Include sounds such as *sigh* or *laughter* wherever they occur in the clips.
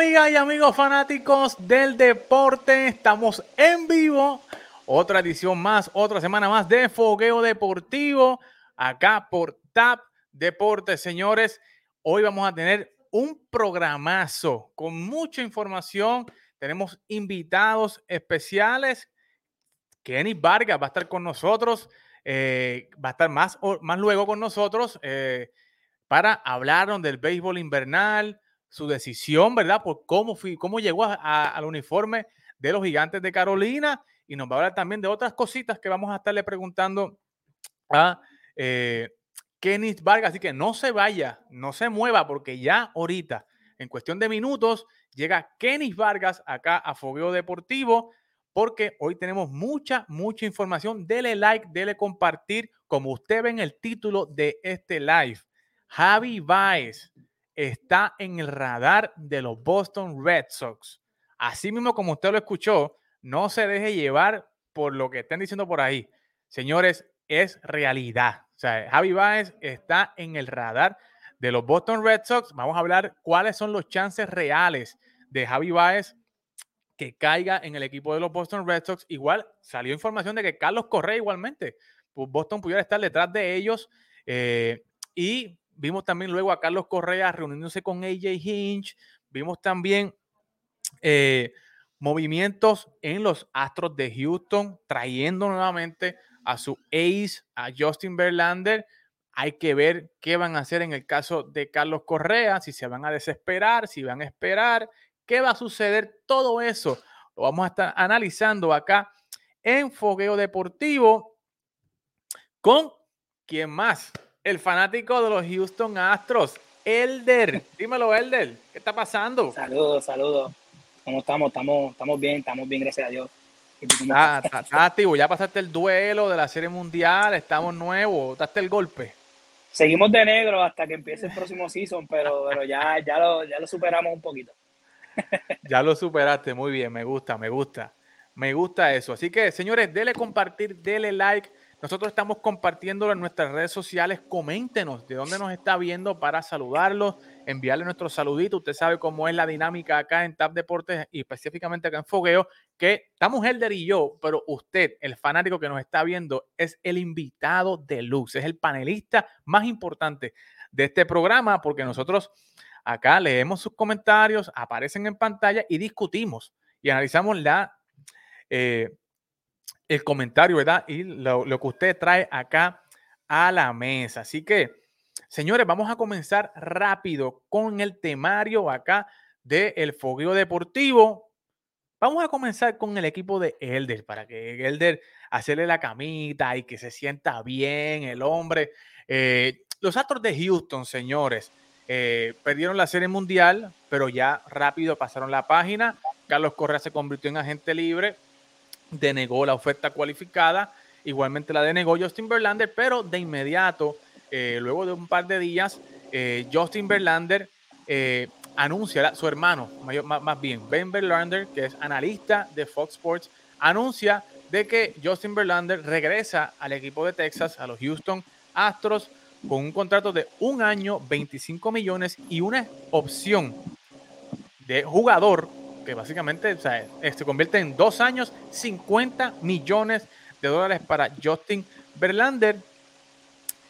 Amigas y amigos fanáticos del deporte. Estamos en vivo. Otra edición más, otra semana más de Fogueo Deportivo. Acá por TAP Deportes, señores. Hoy vamos a tener un programazo con mucha información. Tenemos invitados especiales. Kenny Vargas va a estar con nosotros. Eh, va a estar más, más luego con nosotros eh, para hablarnos del béisbol invernal su decisión, ¿verdad? Por cómo, fui, cómo llegó al uniforme de los gigantes de Carolina y nos va a hablar también de otras cositas que vamos a estarle preguntando a eh, Kenneth Vargas. Así que no se vaya, no se mueva, porque ya ahorita, en cuestión de minutos, llega Kenneth Vargas acá a Fogueo Deportivo, porque hoy tenemos mucha, mucha información. Dele like, dele compartir, como usted ve en el título de este live. Javi Baez está en el radar de los Boston Red Sox. Así mismo como usted lo escuchó, no se deje llevar por lo que estén diciendo por ahí. Señores, es realidad. O sea, Javi Baez está en el radar de los Boston Red Sox. Vamos a hablar cuáles son los chances reales de Javi Baez que caiga en el equipo de los Boston Red Sox. Igual salió información de que Carlos Correa igualmente, pues Boston pudiera estar detrás de ellos. Eh, y Vimos también luego a Carlos Correa reuniéndose con AJ Hinch. Vimos también eh, movimientos en los Astros de Houston, trayendo nuevamente a su ace, a Justin Verlander. Hay que ver qué van a hacer en el caso de Carlos Correa, si se van a desesperar, si van a esperar, qué va a suceder. Todo eso lo vamos a estar analizando acá en Fogueo Deportivo con quién más el fanático de los Houston Astros, Elder. Dímelo, Elder, ¿qué está pasando? Saludos, saludos. ¿Cómo estamos? Estamos, estamos bien, estamos bien, gracias a Dios. Ah, está, activo, ya pasaste el duelo de la Serie Mundial, estamos nuevos, daste el golpe. Seguimos de negro hasta que empiece el próximo season, pero, pero ya, ya, lo, ya lo superamos un poquito. *laughs* ya lo superaste, muy bien, me gusta, me gusta. Me gusta eso. Así que, señores, dele compartir, dele like nosotros estamos compartiéndolo en nuestras redes sociales. Coméntenos de dónde nos está viendo para saludarlos, enviarle nuestro saludito. Usted sabe cómo es la dinámica acá en TAP Deportes y específicamente acá en Fogueo, que estamos Helder y yo, pero usted, el fanático que nos está viendo, es el invitado de luz, es el panelista más importante de este programa, porque nosotros acá leemos sus comentarios, aparecen en pantalla y discutimos y analizamos la... Eh, el comentario, ¿verdad? Y lo, que usted trae acá a la mesa. Así que, señores, vamos a comenzar rápido con el temario acá del el fogueo deportivo. Vamos a comenzar con el equipo de Elder para que Elder hacerle la camita y que se sienta bien el hombre. Eh, los Astros de Houston, señores, eh, perdieron la Serie Mundial, pero ya rápido pasaron la página. Carlos Correa se convirtió en agente libre denegó la oferta cualificada, igualmente la denegó Justin Verlander, pero de inmediato, eh, luego de un par de días, eh, Justin Verlander eh, anuncia, su hermano, más, bien, Ben Verlander, que es analista de Fox Sports, anuncia de que Justin Verlander regresa al equipo de Texas, a los Houston Astros, con un contrato de un año, 25 millones y una opción de jugador que básicamente se convierte en dos años, 50 millones de dólares para Justin Verlander,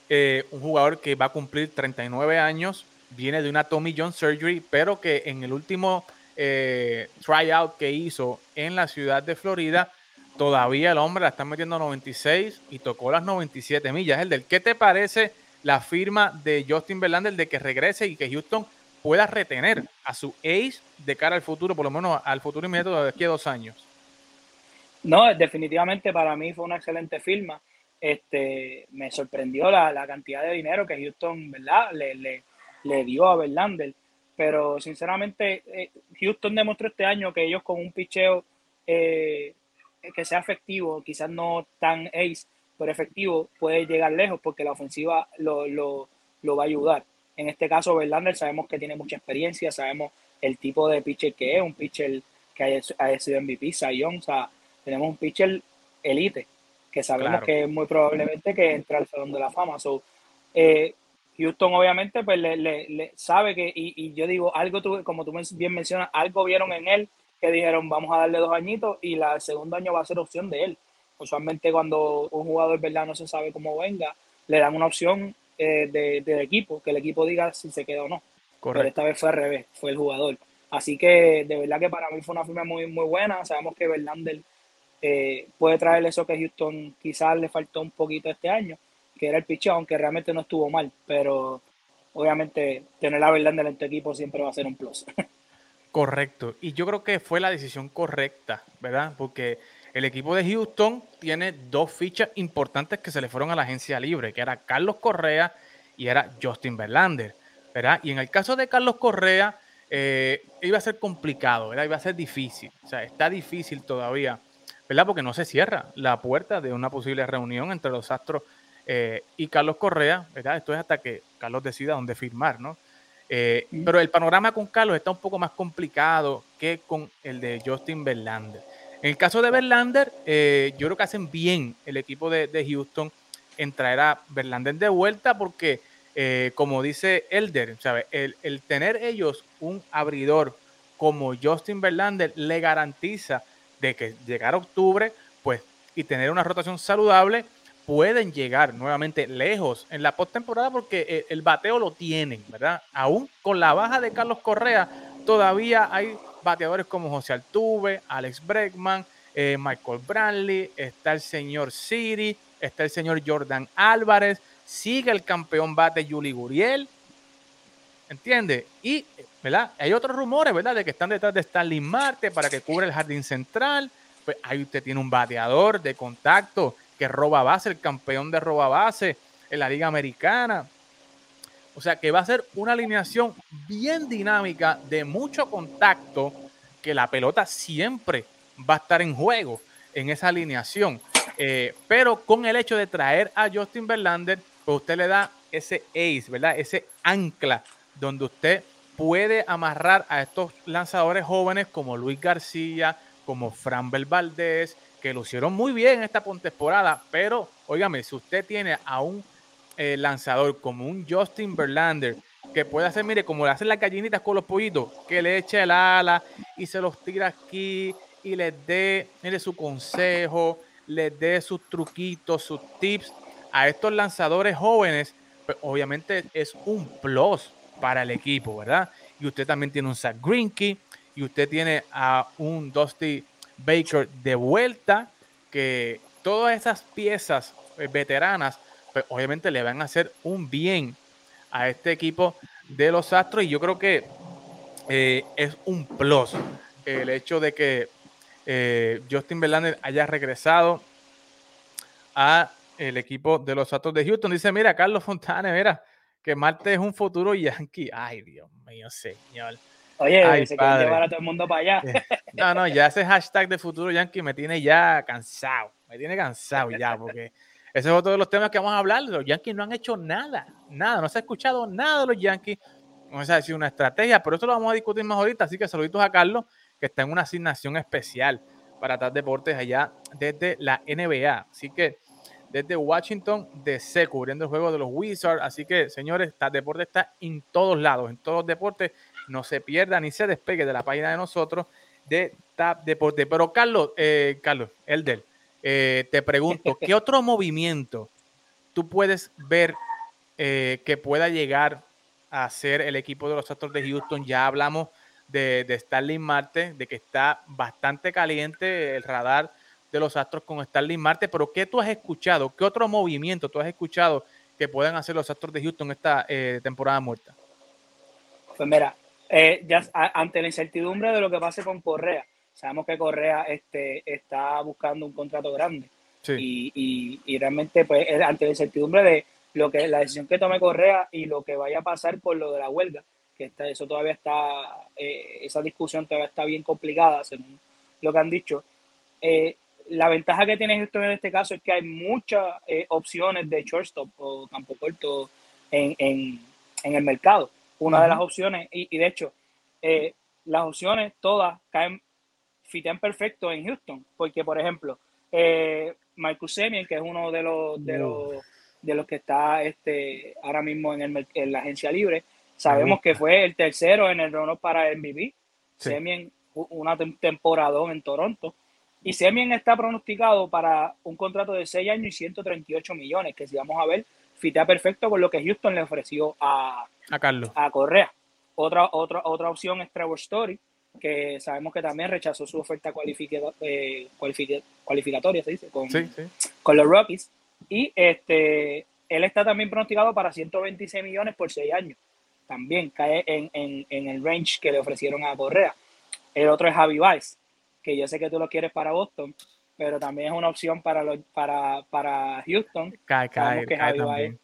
eh, un jugador que va a cumplir 39 años, viene de una Tommy John Surgery, pero que en el último eh, tryout que hizo en la ciudad de Florida, todavía el hombre la está metiendo 96 y tocó las 97 millas. El del, ¿qué te parece la firma de Justin Verlander de que regrese y que Houston pueda retener a su ace de cara al futuro, por lo menos al futuro inmediato de aquí a dos años. No, definitivamente para mí fue una excelente firma. Este, me sorprendió la, cantidad de dinero que Houston ¿verdad? Le, le, dio a Verlander. Pero sinceramente, eh, Houston demostró este año que ellos con un picheo eh, que sea efectivo, quizás no tan ace, pero efectivo, puede llegar lejos porque la ofensiva lo, lo, lo va a ayudar. En este caso, Verlander sabemos que tiene mucha experiencia, sabemos el tipo de pitcher que es, un pitcher que haya, sido MVP, Sayón, o sea, tenemos un pitcher elite, que sabemos que es muy probablemente que entra al Salón de la Fama. So, eh, Houston obviamente pues le, le, sabe que, y, y, yo digo, algo tú, como tú bien mencionas, algo vieron en él que dijeron vamos a darle dos añitos y la, el segundo año va a ser opción de él. Usualmente cuando un jugador verdad no se sabe cómo venga, le dan una opción eh, de, del equipo, que el equipo diga si se queda o no. Correcto. Pero esta vez fue al revés, fue el jugador. Así que de verdad que para mí fue una firma muy, muy buena. Sabemos que Verlander eh, puede traer eso que Houston quizás le faltó un poquito este año, que era el picheo, aunque realmente no estuvo mal. Pero obviamente tener a Verlander en tu equipo siempre va a ser un plus. *laughs* Correcto. Y yo creo que fue la decisión correcta, ¿verdad? Porque el equipo de Houston tiene dos fichas importantes que se le fueron a la agencia libre, que era Carlos Correa y era Justin Verlander, ¿verdad? Y en el caso de Carlos Correa, eh, iba a ser complicado, ¿verdad? Iba a ser difícil, o sea, está difícil todavía, ¿verdad? Porque no se cierra la puerta de una posible reunión entre los Astros eh, y Carlos Correa, ¿verdad? Esto es hasta que Carlos decida dónde firmar, ¿no? Eh, pero el panorama con Carlos está un poco más complicado que con el de Justin Verlander. En el caso de Verlander, eh, yo creo que hacen bien el equipo de, Houston en traer a Verlander de vuelta porque, eh, como dice Elder, El, el, tener ellos un abridor como Justin Verlander le garantiza de que llegar a octubre, pues, y tener una rotación saludable, pueden llegar nuevamente lejos en la postemporada porque el, el bateo lo tienen, ¿verdad? Aún con la baja de Carlos Correa, todavía hay bateadores como José Altuve, Alex Bregman, eh, Michael Brantley, está el señor Siri, está el señor Jordan Álvarez, sigue el campeón bate Yuli Guriel, ¿entiende? Y, ¿verdad? Hay otros rumores, ¿verdad? De que están detrás de Stanley Marte para que cubra el jardín central. Pues ahí usted tiene un bateador de contacto que roba base, el campeón de roba base en la Liga Americana. O sea que va a ser una alineación bien dinámica, de mucho contacto, que la pelota siempre va a estar en juego en esa alineación. Eh, pero con el hecho de traer a Justin Verlander, pues usted le da ese ace, ¿verdad? Ese ancla donde usted puede amarrar a estos lanzadores jóvenes como Luis García, como Framber Valdés, que lo hicieron muy bien en esta temporada, pero óigame, si usted tiene a un eh, lanzador como un Justin Verlander, que puede hacer, mire, como le hacen las gallinitas con los pollitos, que le eche el ala y se los tira aquí y les dé, mire, su consejo, les dé sus truquitos, sus tips a estos lanzadores jóvenes, pues obviamente es un plus para el equipo, ¿verdad? Y usted también tiene un Zach Greinke y usted tiene a un Dusty Baker de vuelta, que todas esas piezas eh, veteranas pues, obviamente le van a hacer un bien a este equipo de los Astros y yo creo que eh, es un plus el hecho de que eh, Justin Verlander haya regresado a el equipo de los Astros de Houston. Dice, mira, Carlos Fontana, mira, que Marte es un futuro Yankee. Ay, Dios mío, señor. Oye, se quiere llevar a todo el mundo para allá. Eh, no, no, ya ese hashtag de futuro Yankee me tiene ya cansado. Me tiene cansado ya, porque ese es otro de los temas que vamos a hablar. Los Yankees no han hecho nada, nada, no se ha escuchado nada de los Yankees. No se ha sido una estrategia, pero eso lo vamos a discutir más ahorita. Así que saluditos a Carlos, que está en una asignación especial para TAP Deportes allá desde la NBA. Así que desde Washington DC, cubriendo el juego de los Wizards. Así que, señores, TAP Deportes está en todos lados, en todos los deportes. No se pierda ni se despegue de la página de nosotros de TAP Deportes. Pero Carlos, eh, Carlos, Elder, eh, te pregunto, ¿qué *laughs* otro movimiento tú puedes ver eh, que pueda llegar a ser el equipo de los Astros de Houston? Ya hablamos de, de Starling Marte, de que está bastante caliente el radar de los Astros con Starling Marte, pero ¿qué tú has escuchado? ¿Qué otro movimiento tú has escuchado que puedan hacer los Astros de Houston esta eh, temporada muerta? Pues mira, ya ante la incertidumbre de lo que pase con Correa, Sabemos que Correa este, está buscando un contrato grande. Y, y, realmente, pues, ante la incertidumbre de lo que la decisión que tome Correa y lo que vaya a pasar por lo de la huelga, que está, eso todavía está, eh, esa discusión todavía está bien complicada, según lo que han dicho. Eh, la ventaja que tiene esto en este caso es que hay muchas eh, opciones de shortstop o campo corto en, en, en el mercado. Una de las opciones, y, y de hecho, las opciones todas caen fitean perfecto en Houston, porque por ejemplo, eh, Marcus Semien, que es uno de los, de los de los que está este, ahora mismo en, el, en la agencia libre. Sabemos que fue el tercero en el rono para MVP. Semien, una temporada en Toronto. Y Semien está pronosticado para un contrato de 6 años y 138 millones, que si vamos a ver, fitea perfecto con lo que Houston le ofreció a, a Carlos. A Correa. Otra, otra, otra opción es Trevor Story, que sabemos que también rechazó su oferta eh, cualificatoria, se dice, con, con los Rockies. Y este, él está también pronosticado para 126 millones por 6 años. También cae en, en, en, el range que le ofrecieron a Correa. El otro es Javi Baez, que yo sé que tú lo quieres para Boston, pero también es una opción para, los, para, para Houston. Cae, cae, que cae,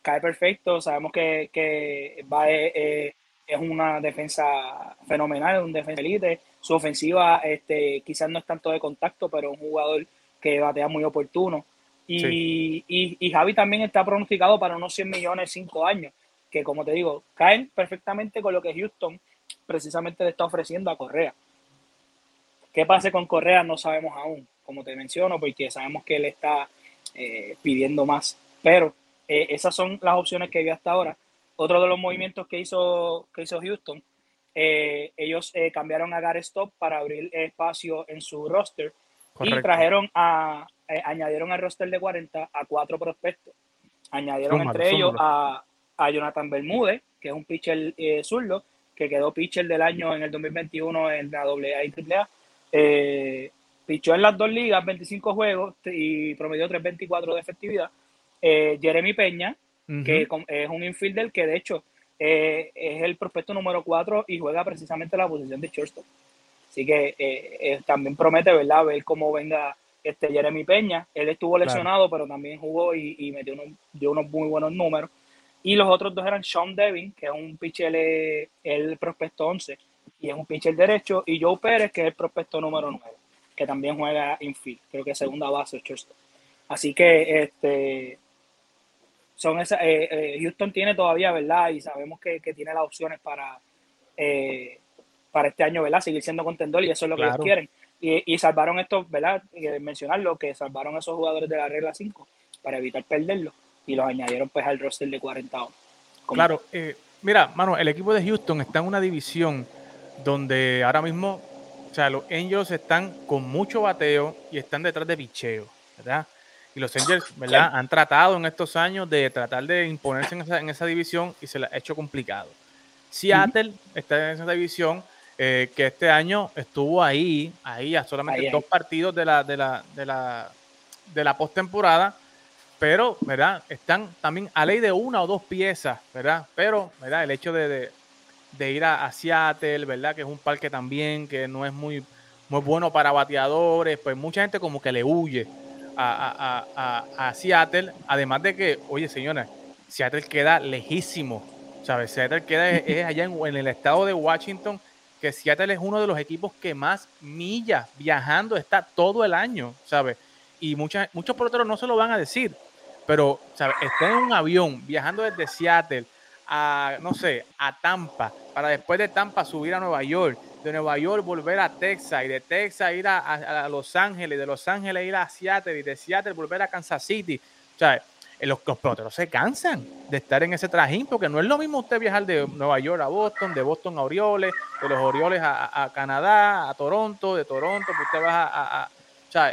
cae perfecto. Sabemos que, que Baez eh, es una defensa fenomenal, un defensa elite. Su ofensiva este, quizás no es tanto de contacto, pero es un jugador que batea muy oportuno. Y, y, Javi también está pronosticado para unos 100 millones 5 años, que como te digo, caen perfectamente con lo que Houston precisamente le está ofreciendo a Correa. ¿Qué pase con Correa? No sabemos aún, como te menciono, porque sabemos que él está eh, pidiendo más. Pero eh, esas son las opciones que vi hasta ahora. Otro de los movimientos que hizo, que hizo Houston, eh, ellos cambiaron a Gary Stop para abrir espacio en su roster y trajeron a, eh, añadieron al roster de 40 a cuatro prospectos. Añadieron entre ellos a, a, Jonathan Bermúdez, que es un pitcher eh, zurdo, que quedó pitcher del año en el 2021 en la AA y AAA. Eh, pichó en las dos ligas 25 juegos y promedió 3.24 de efectividad. Eh, Jeremy Peña, que es un infielder que de hecho es el prospecto número 4 y juega precisamente la posición de shortstop. Así que también promete, ¿verdad? Ver cómo venga este Jeremy Peña. Él estuvo lesionado, pero también jugó y, metió unos, dio unos muy buenos números. Y los otros dos eran Sean Devin, que es un pitcher, eh, el prospecto 11, y es un pitcher derecho, y Joe Pérez, que es el prospecto número 9, que también juega infield, creo que segunda base, Así que este son esas, eh, eh, Houston tiene todavía, ¿verdad? Y sabemos que, tiene las opciones para, para este año, ¿verdad? Seguir siendo contendor y eso es lo que ellos quieren. Y, salvaron estos, ¿verdad? mencionarlo, que salvaron a esos jugadores de la regla 5 para evitar perderlos y los añadieron pues al roster de 40 Claro, eh, mira, mano, el equipo de Houston está en una división donde ahora mismo, o sea, los Angels están con mucho bateo y están detrás de picheo, ¿verdad? Y los Angels, ¿verdad? Han tratado en estos años de tratar de imponerse en esa, división y se les ha hecho complicado. Seattle está en esa división eh, que este año estuvo ahí, ahí a solamente dos partidos de la, de la, de la, de la postemporada, pero, ¿verdad? Están también a ley de una o dos piezas, ¿verdad? Pero, ¿verdad? El hecho de, ir a, Seattle, ¿verdad? Que es un parque también que no es muy, muy bueno para bateadores, pues mucha gente como que le huye a, Seattle, además de que, oye, señores, Seattle queda lejísimo, ¿sabes? Seattle queda allá en, en el estado de Washington, que Seattle es uno de los equipos que más millas viajando está todo el año, ¿sabes? Y muchas, muchos peloteros no se lo van a decir, pero, ¿sabes? Está en un avión viajando desde Seattle a, no sé, a Tampa, para después de Tampa subir a Nueva York, de Nueva York volver a Texas y de Texas ir a, Los Ángeles, de Los Ángeles ir a Seattle y de Seattle volver a Kansas City, ¿sabes? Eh, los, los peloteros se cansan de estar en ese trajín, porque no es lo mismo usted viajar de Nueva York a Boston, de Boston a Orioles, de los Orioles a, Canadá, a Toronto, de Toronto, que usted va a... a,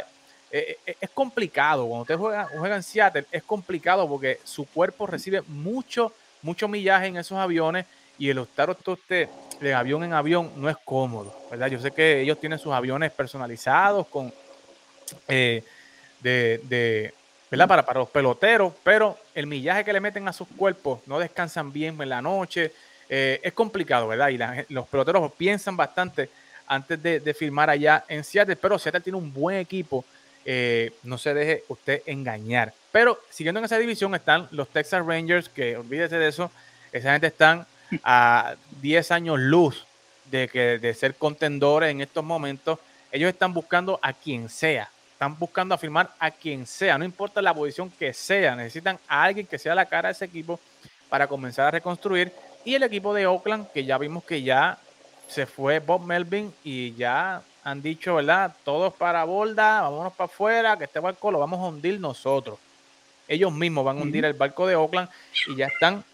eh, eh, es complicado, cuando usted juega, juega, en Seattle, es complicado porque su cuerpo recibe mucho, mucho millaje en esos aviones y el estar usted de avión en avión no es cómodo, ¿verdad? Yo sé que ellos tienen sus aviones personalizados con... de, de ¿verdad? Para, para los peloteros, pero el millaje que le meten a sus cuerpos, no descansan bien en la noche, eh, es complicado, ¿verdad? Y los peloteros piensan bastante antes de, firmar allá en Seattle, pero Seattle tiene un buen equipo, eh, no se deje usted engañar. Pero siguiendo en esa división están los Texas Rangers, que olvídese de eso, esa gente están a 10 años luz de, que, de ser contendores en estos momentos. Ellos están buscando a quien sea, están buscando afirmar a quien sea, no importa la posición que sea, necesitan a alguien que sea la cara de ese equipo para comenzar a reconstruir. Y el equipo de Oakland, que ya vimos que ya se fue Bob Melvin y ya han dicho, ¿verdad? Todos para Bolda, vámonos para afuera, que este barco lo vamos a hundir nosotros. ellos mismos van a hundir el barco de Oakland y ya están,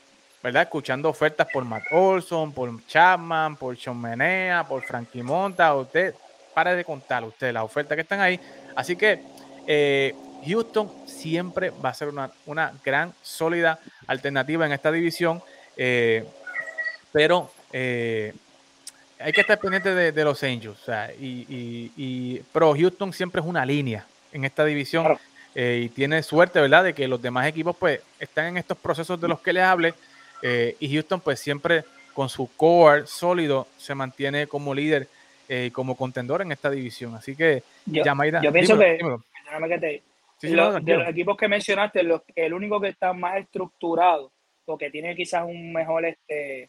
¿verdad? Escuchando ofertas por Matt Olson, por Chapman, por Sean Menea, por Frankie Monta. Usted, para de contar usted las ofertas que están ahí. Así que eh, Houston siempre va a ser una, una gran, sólida alternativa en esta división. Eh, pero eh, hay que estar pendiente de, los Angels. y, pero Houston siempre es una línea en esta división eh, y tiene suerte, ¿verdad?, de que los demás equipos pues están en estos procesos de los que les hablé eh, y Houston pues siempre con su core sólido se mantiene como líder y como contendor en esta división. Así que, yo, yo pienso que, los, de los equipos que mencionaste, el único que está más estructurado o que tiene quizás un mejor este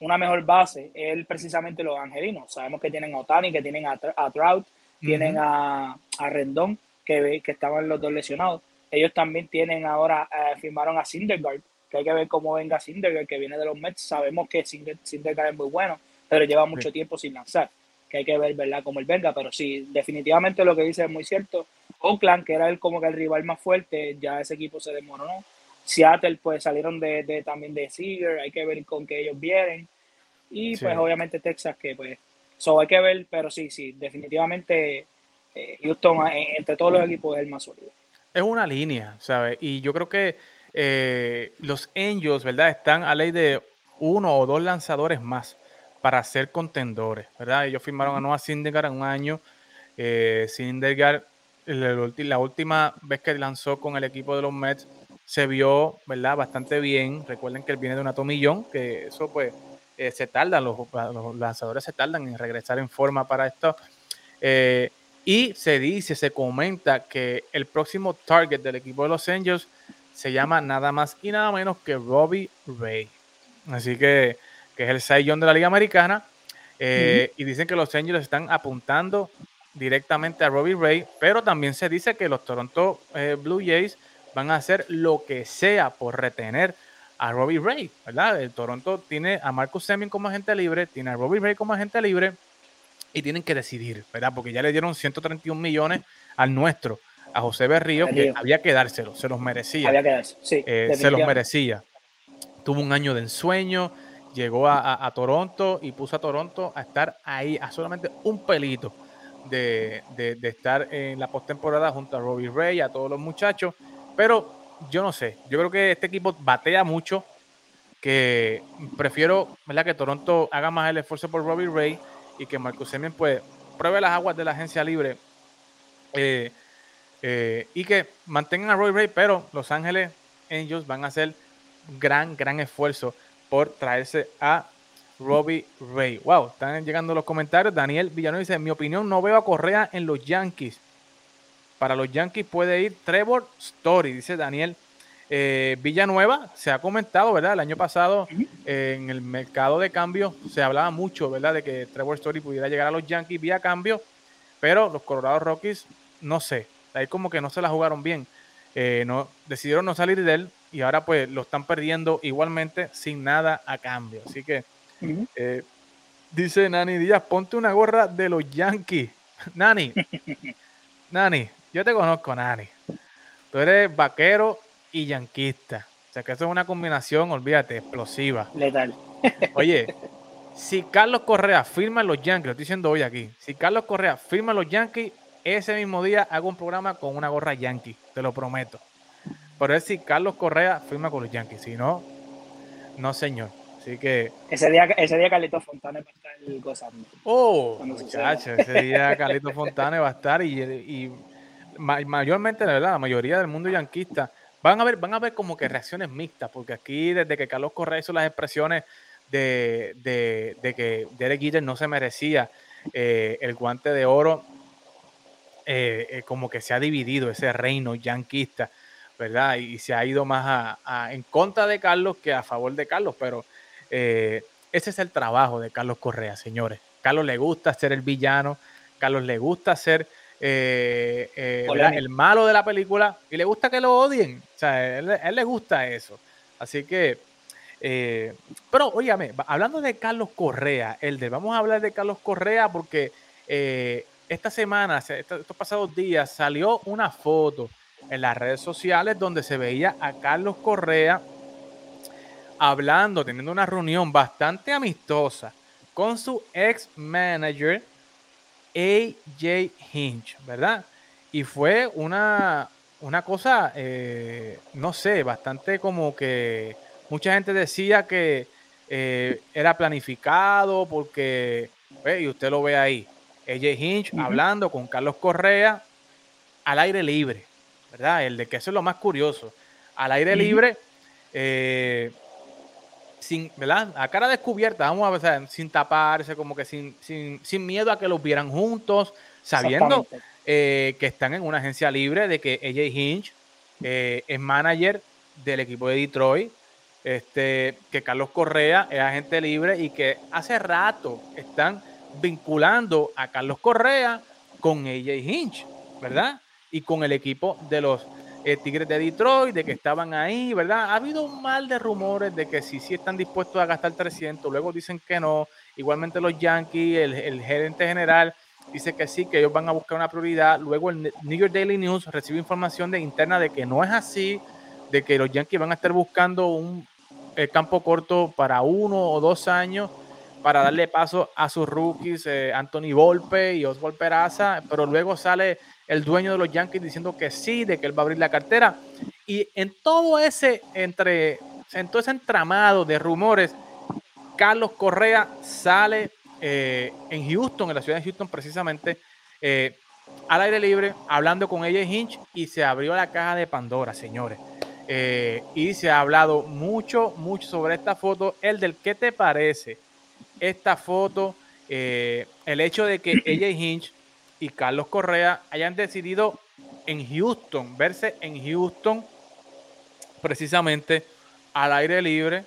una mejor base es precisamente los angelinos. Sabemos que tienen a Otani, que tienen a, Trout, tienen a, Rendón, que, que estaban los dos lesionados. Ellos también tienen ahora, eh, firmaron a Syndergaard, que hay que ver cómo venga Syndergaard, que viene de los Mets. Sabemos que Syndergaard es muy bueno, pero lleva mucho tiempo sin lanzar, que hay que ver, ¿verdad?, cómo él venga. Pero sí, definitivamente lo que dice es muy cierto. Oakland, que era el, como que el rival más fuerte, ya ese equipo se desmoronó. Seattle, pues salieron de, también de Seager, hay que ver con qué ellos vienen. Y pues obviamente Texas, que pues, eso hay que ver, pero sí, sí, definitivamente eh, Houston eh, entre todos los equipos es el más sólido. Es una línea, ¿sabes? Y yo creo que eh, los Angels, ¿verdad? Están a ley de uno o dos lanzadores más para ser contendores, ¿verdad? Ellos firmaron a Noah Syndergaard en un año. Eh, Syndergaard, la última vez que lanzó con el equipo de los Mets, se vio, ¿verdad? Bastante bien. Recuerden que él viene de una tomillón, que eso pues eh, se tardan, los, lanzadores se tardan en regresar en forma para esto. Eh, y se dice, se comenta que el próximo target del equipo de los Angels se llama nada más y nada menos que Robbie Ray. Así que, que es el Cy de la Liga Americana. Eh, y dicen que los Angels están apuntando directamente a Robbie Ray, pero también se dice que los Toronto Blue Jays van a hacer lo que sea por retener a Robbie Ray, ¿verdad? El Toronto tiene a Marcus Semien como agente libre, tiene a Robbie Ray como agente libre y tienen que decidir, ¿verdad? Porque ya le dieron 131 millones al nuestro, a José Berrío, que había que dárselo, se los merecía. Había que dárselo, sí. Eh, se los merecía. Tuvo un año de ensueño, llegó a, Toronto y puso a Toronto a estar ahí, a solamente un pelito de, de estar en la postemporada junto a Robbie Ray, a todos los muchachos. Pero yo no sé, yo creo que este equipo batea mucho, que prefiero ¿verdad? que Toronto haga más el esfuerzo por Robbie Ray y que Marcus Semien pues pruebe las aguas de la agencia libre eh, eh, y que mantengan a Robbie Ray, pero Los Ángeles Angels van a hacer gran, gran esfuerzo por traerse a Robbie Ray. Wow, están llegando los comentarios. Daniel Villanueva dice, en mi opinión no veo a Correa en los Yankees. Para los Yankees puede ir Trevor Story, dice Daniel eh, Villanueva. Se ha comentado, ¿verdad? El año pasado en el mercado de cambio se hablaba mucho, ¿verdad? De que Trevor Story pudiera llegar a los Yankees vía cambio, pero los Colorado Rockies, no sé, ahí como que no se la jugaron bien. Eh, no, decidieron no salir de él y ahora pues lo están perdiendo igualmente sin nada a cambio. Así que eh, dice Nani Díaz, ponte una gorra de los Yankees. *laughs* Nani, *laughs* Nani, yo te conozco, Nani. Tú eres vaquero y yanquista. O sea que eso es una combinación, olvídate, explosiva. Letal. *laughs* Oye, si Carlos Correa firma los Yankees, lo estoy diciendo hoy aquí, si Carlos Correa firma los Yankees, ese mismo día hago un programa con una gorra Yankee, te lo prometo. Pero es si Carlos Correa firma con los Yankees, si no, no señor. Así que. Ese día, ese día Carlito Fontane va a estar gozando. Oh, muchacho, ese día Carlito Fontane va a estar y mayormente, la verdad, la mayoría del mundo yanquista, van a ver, van a ver como que reacciones mixtas, porque aquí desde que Carlos Correa hizo las expresiones de, que Derek Jeter no se merecía eh, el guante de oro, eh, eh, como que se ha dividido ese reino yanquista, ¿verdad? Y, se ha ido más en contra de Carlos que a favor de Carlos, pero ese es el trabajo de Carlos Correa, señores. Carlos le gusta ser el villano, Carlos le gusta ser eh, eh, el malo de la película y le gusta que lo odien. O sea, a él, le gusta eso. Así que, eh, pero óyame, hablando de Carlos Correa, Elder, vamos a hablar de Carlos Correa porque esta semana, estos pasados días, salió una foto en las redes sociales donde se veía a Carlos Correa hablando, teniendo una reunión bastante amistosa con su ex manager AJ Hinch, ¿verdad? Y fue una, una cosa, eh, no sé, bastante como que mucha gente decía que eh, era planificado porque, y usted lo ve ahí, AJ Hinch hablando con Carlos Correa al aire libre, ¿verdad? El de que eso es lo más curioso. Al aire libre, eh, sin, ¿verdad? A cara descubierta, vamos a ver, sin taparse, como que sin, sin, miedo a que los vieran juntos, sabiendo eh, que están en una agencia libre, de que AJ Hinch eh, es manager del equipo de Detroit, este, que Carlos Correa es agente libre y que hace rato están vinculando a Carlos Correa con AJ Hinch, ¿verdad? Y con el equipo de los eh, Tigres de Detroit, de que estaban ahí, ¿verdad? Ha habido un mal de rumores de que sí, sí están dispuestos a gastar 300, luego dicen que no. Igualmente los Yankees, el, gerente general dice que sí, que ellos van a buscar una prioridad. Luego el New York Daily News recibe información de interna de que no es así, de que los Yankees van a estar buscando un campo corto para uno o dos años para darle paso a sus rookies, eh, Anthony Volpe y Oswald Peraza, pero luego sale el dueño de los Yankees diciendo que sí, de que él va a abrir la cartera. Y en todo ese entre entramado de rumores, Carlos Correa sale eh, en Houston, en la ciudad de Houston precisamente, eh, al aire libre, hablando con ella Hinch y se abrió la caja de Pandora, señores. Y se ha hablado mucho, mucho sobre esta foto. El del qué te parece esta foto, el hecho de que ella Hinch y Carlos Correa hayan decidido en Houston, verse en Houston precisamente al aire libre,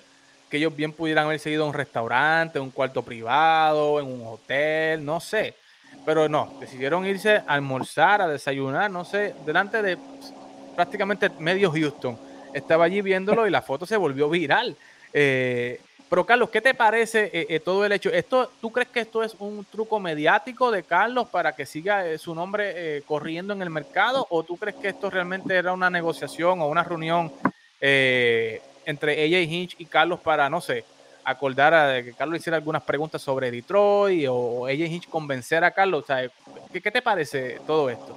que ellos bien pudieran haber seguido a un restaurante, un cuarto privado, en un hotel, no sé. Pero no, decidieron irse a almorzar, a desayunar, no sé, delante de prácticamente medio Houston. Estaba allí viéndolo y la foto se volvió viral. Eh, pero Carlos, ¿qué te parece eh, eh, todo el hecho? Esto, ¿Tú crees que esto es un truco mediático de Carlos para que siga eh, su nombre corriendo en el mercado? ¿O tú crees que esto realmente era una negociación o una reunión entre ella y Hinch y Carlos para, no sé, acordar a que Carlos hiciera algunas preguntas sobre Detroit o ella y Hinch convencer a Carlos? ¿qué, ¿qué, te parece todo esto?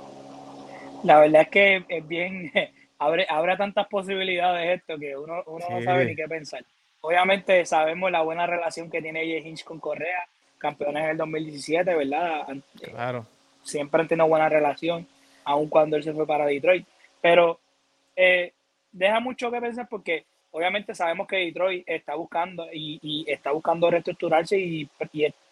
La verdad es que es bien, *laughs* abre, abre tantas posibilidades esto que uno, uno no sabe ni qué pensar. Obviamente sabemos la buena relación que tiene J. Hinch con Correa, campeones en el 2017, ¿verdad? Claro. Siempre han tenido buena relación, aun cuando él se fue para Detroit. Pero eh, deja mucho que pensar porque obviamente sabemos que Detroit está buscando y, está buscando reestructurarse y,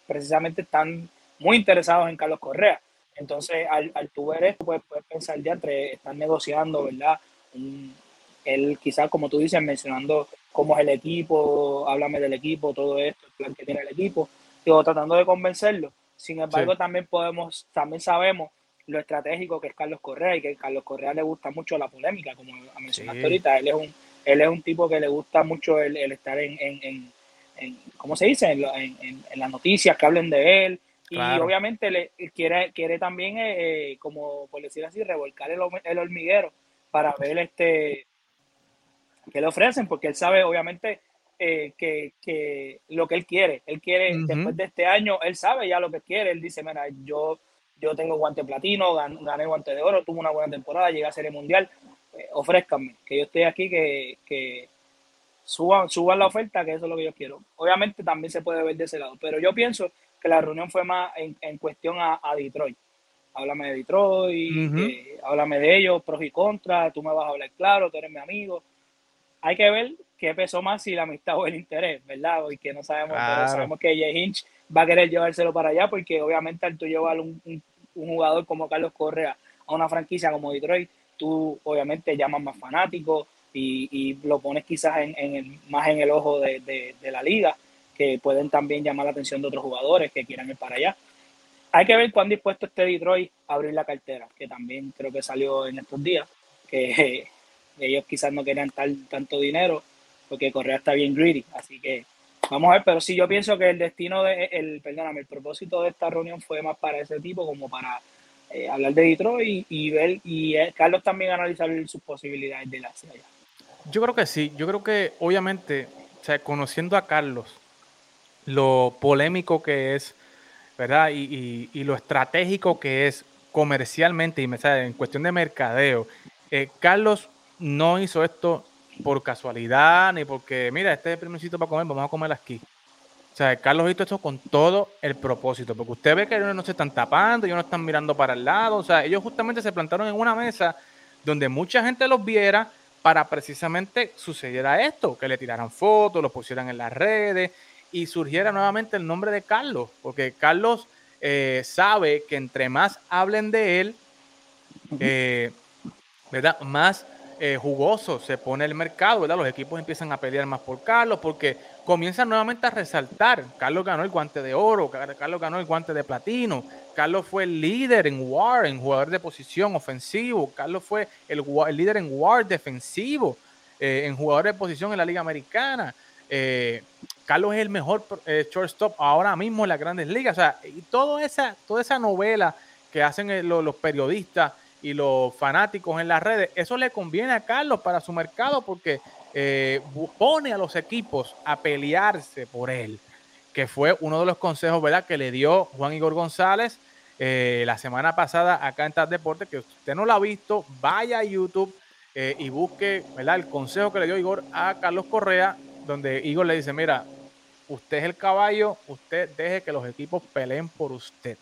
precisamente están muy interesados en Carlos Correa. Entonces, al, al tú ver esto, pues, puedes pensar ya entre, están negociando, ¿verdad? él quizás, como tú dices, mencionando cómo es el equipo, háblame del equipo, todo esto, el plan que tiene el equipo, digo, tratando de convencerlo. Sin embargo, también podemos, también sabemos lo estratégico que es Carlos Correa y que a Carlos Correa le gusta mucho la polémica, como mencionaste ahorita, él es un, él es un tipo que le gusta mucho el, estar en, en, en, ¿cómo se dice? En, en, las noticias que hablen de él. Y obviamente le quiere, quiere también, eh, eh, como por decir así, revolcar el, el hormiguero para ver este que le ofrecen, porque él sabe obviamente eh, que, lo que él quiere, él quiere, después de este año, él sabe ya lo que quiere, él dice, mira, yo, yo tengo guante platino, gané guante de oro, tuve una buena temporada, llegué a Serie Mundial, eh, ofrézcanme, que yo esté aquí, que, que suban, suban la oferta, que eso es lo que yo quiero. Obviamente también se puede ver de ese lado, pero yo pienso que la reunión fue más en, cuestión a, Detroit. Háblame de Detroit, eh, háblame de ellos, pros y contras, tú me vas a hablar claro, tú eres mi amigo hay que ver qué pesó más si la amistad o el interés, ¿verdad? que no sabemos, pero sabemos que Jay Hinch va a querer llevárselo para allá porque obviamente al tú llevar un, un, jugador como Carlos Correa a una franquicia como Detroit, tú obviamente llamas más fanáticos y, y lo pones quizás en, en el, más en el ojo de, de, la liga, que pueden también llamar la atención de otros jugadores que quieran ir para allá. Hay que ver cuán dispuesto esté Detroit a abrir la cartera, que también creo que salió en estos días, que ellos quizás no querían tal, tanto dinero porque Correa está bien greedy. Así que vamos a ver, pero sí yo pienso que el destino de, el, perdóname, el propósito de esta reunión fue más para ese tipo como para eh, hablar de Detroit y, ver, y eh, Carlos también analizar sus posibilidades de la allá. Yo creo que sí, yo creo que obviamente, o sea, conociendo a Carlos, lo polémico que es, ¿verdad? Y, lo estratégico que es comercialmente y en cuestión de mercadeo. Eh, Carlos no hizo esto por casualidad ni porque, mira, este es el primer sitio para comer, vamos a comer aquí. O sea, Carlos hizo esto con todo el propósito, porque usted ve que ellos no se están tapando, ellos no están mirando para el lado, o sea, ellos justamente se plantaron en una mesa donde mucha gente los viera para precisamente sucediera esto, que le tiraran fotos, los pusieran en las redes y surgiera nuevamente el nombre de Carlos, porque Carlos eh, sabe que entre más hablen de él, eh, ¿verdad? Más eh, jugoso se pone el mercado, ¿verdad? Los equipos empiezan a pelear más por Carlos porque comienzan nuevamente a resaltar. Carlos ganó el guante de oro, Carlos ganó el guante de platino, Carlos fue el líder en WAR, en jugador de posición ofensivo, Carlos fue el, líder en WAR defensivo, eh, en jugador de posición en la Liga Americana. Eh, Carlos es el mejor shortstop ahora mismo en las grandes ligas. O sea, y toda esa, toda esa novela que hacen los periodistas y los fanáticos en las redes, eso le conviene a Carlos para su mercado porque eh, pone a los equipos a pelearse por él, que fue uno de los consejos ¿verdad? que le dio Juan Igor González eh, la semana pasada acá en TAS Deporte, que usted no lo ha visto, vaya a YouTube eh, y busque ¿verdad? el consejo que le dio Igor a Carlos Correa, donde Igor le dice, mira, usted es el caballo, usted deje que los equipos peleen por usted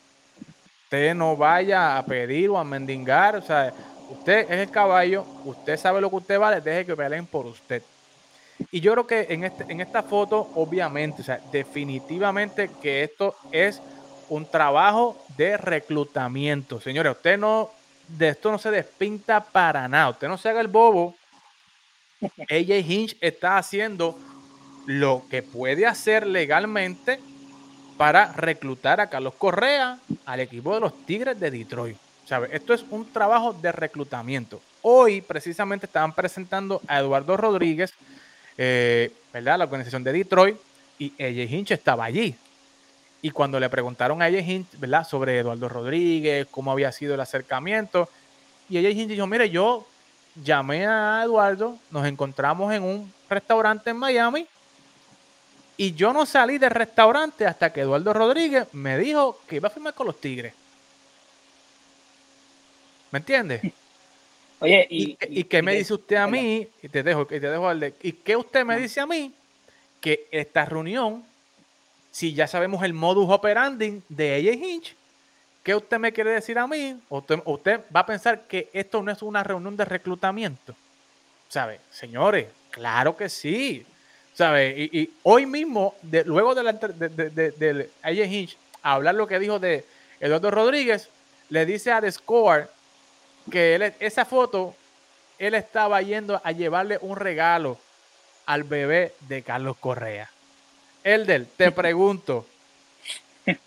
usted no vaya a pedir o a mendigar, o sea, usted es el caballo, usted sabe lo que usted vale, deje que peleen por usted. Y yo creo que en, este, en esta foto, obviamente, o sea, definitivamente que esto es un trabajo de reclutamiento. Señores, usted no, de esto no se despinta para nada. Usted no se haga el bobo. *laughs* AJ Hinch está haciendo lo que puede hacer legalmente para reclutar a Carlos Correa al equipo de los Tigres de Detroit. ¿Sabe? Esto es un trabajo de reclutamiento. Hoy precisamente estaban presentando a Eduardo Rodríguez, eh, ¿verdad? La organización de Detroit, y AJ Hinch estaba allí. Y cuando le preguntaron a AJ Hinch, ¿verdad? Sobre Eduardo Rodríguez, cómo había sido el acercamiento, y AJ Hinch dijo, mire, yo llamé a Eduardo, nos encontramos en un restaurante en Miami y yo no salí del restaurante hasta que Eduardo Rodríguez me dijo que iba a firmar con los Tigres. ¿Me entiendes? Oye, y, y, qué me dice usted a mí, y te dejo, y te dejo al de, y qué usted me dice a mí que esta reunión, si ya sabemos el modus operandi de AJ Hinch, ¿qué usted me quiere decir a mí? Usted, usted va a pensar que esto no es una reunión de reclutamiento. ¿Sabe? Señores, claro que sí. ¿Sabes? Y, hoy mismo, de, luego de, la, de, de, Hinch, hablar lo que dijo de Eduardo Rodríguez, le dice a The Score que él, esa foto, él estaba yendo a llevarle un regalo al bebé de Carlos Correa. Elder, te *laughs* pregunto,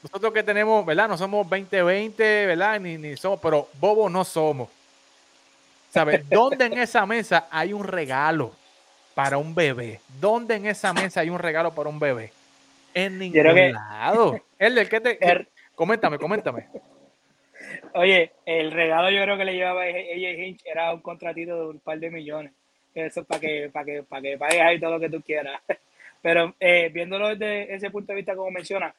nosotros que tenemos, ¿verdad? No somos 2020, ¿verdad? Ni, ni somos, pero bobos no somos. ¿Sabes? ¿Dónde en esa mesa hay un regalo? Para un bebé? ¿Dónde en esa mesa hay un regalo para un bebé? En ningún lado. *laughs* El ¿qué te, er- coméntame, coméntame. Oye, el regalo yo creo que le llevaba a ella Hinch era un contratito de un par de millones. Eso es para que, para que, para que pagues ahí todo lo que tú quieras. *laughs* Pero eh, viéndolo desde ese punto de vista, como menciona,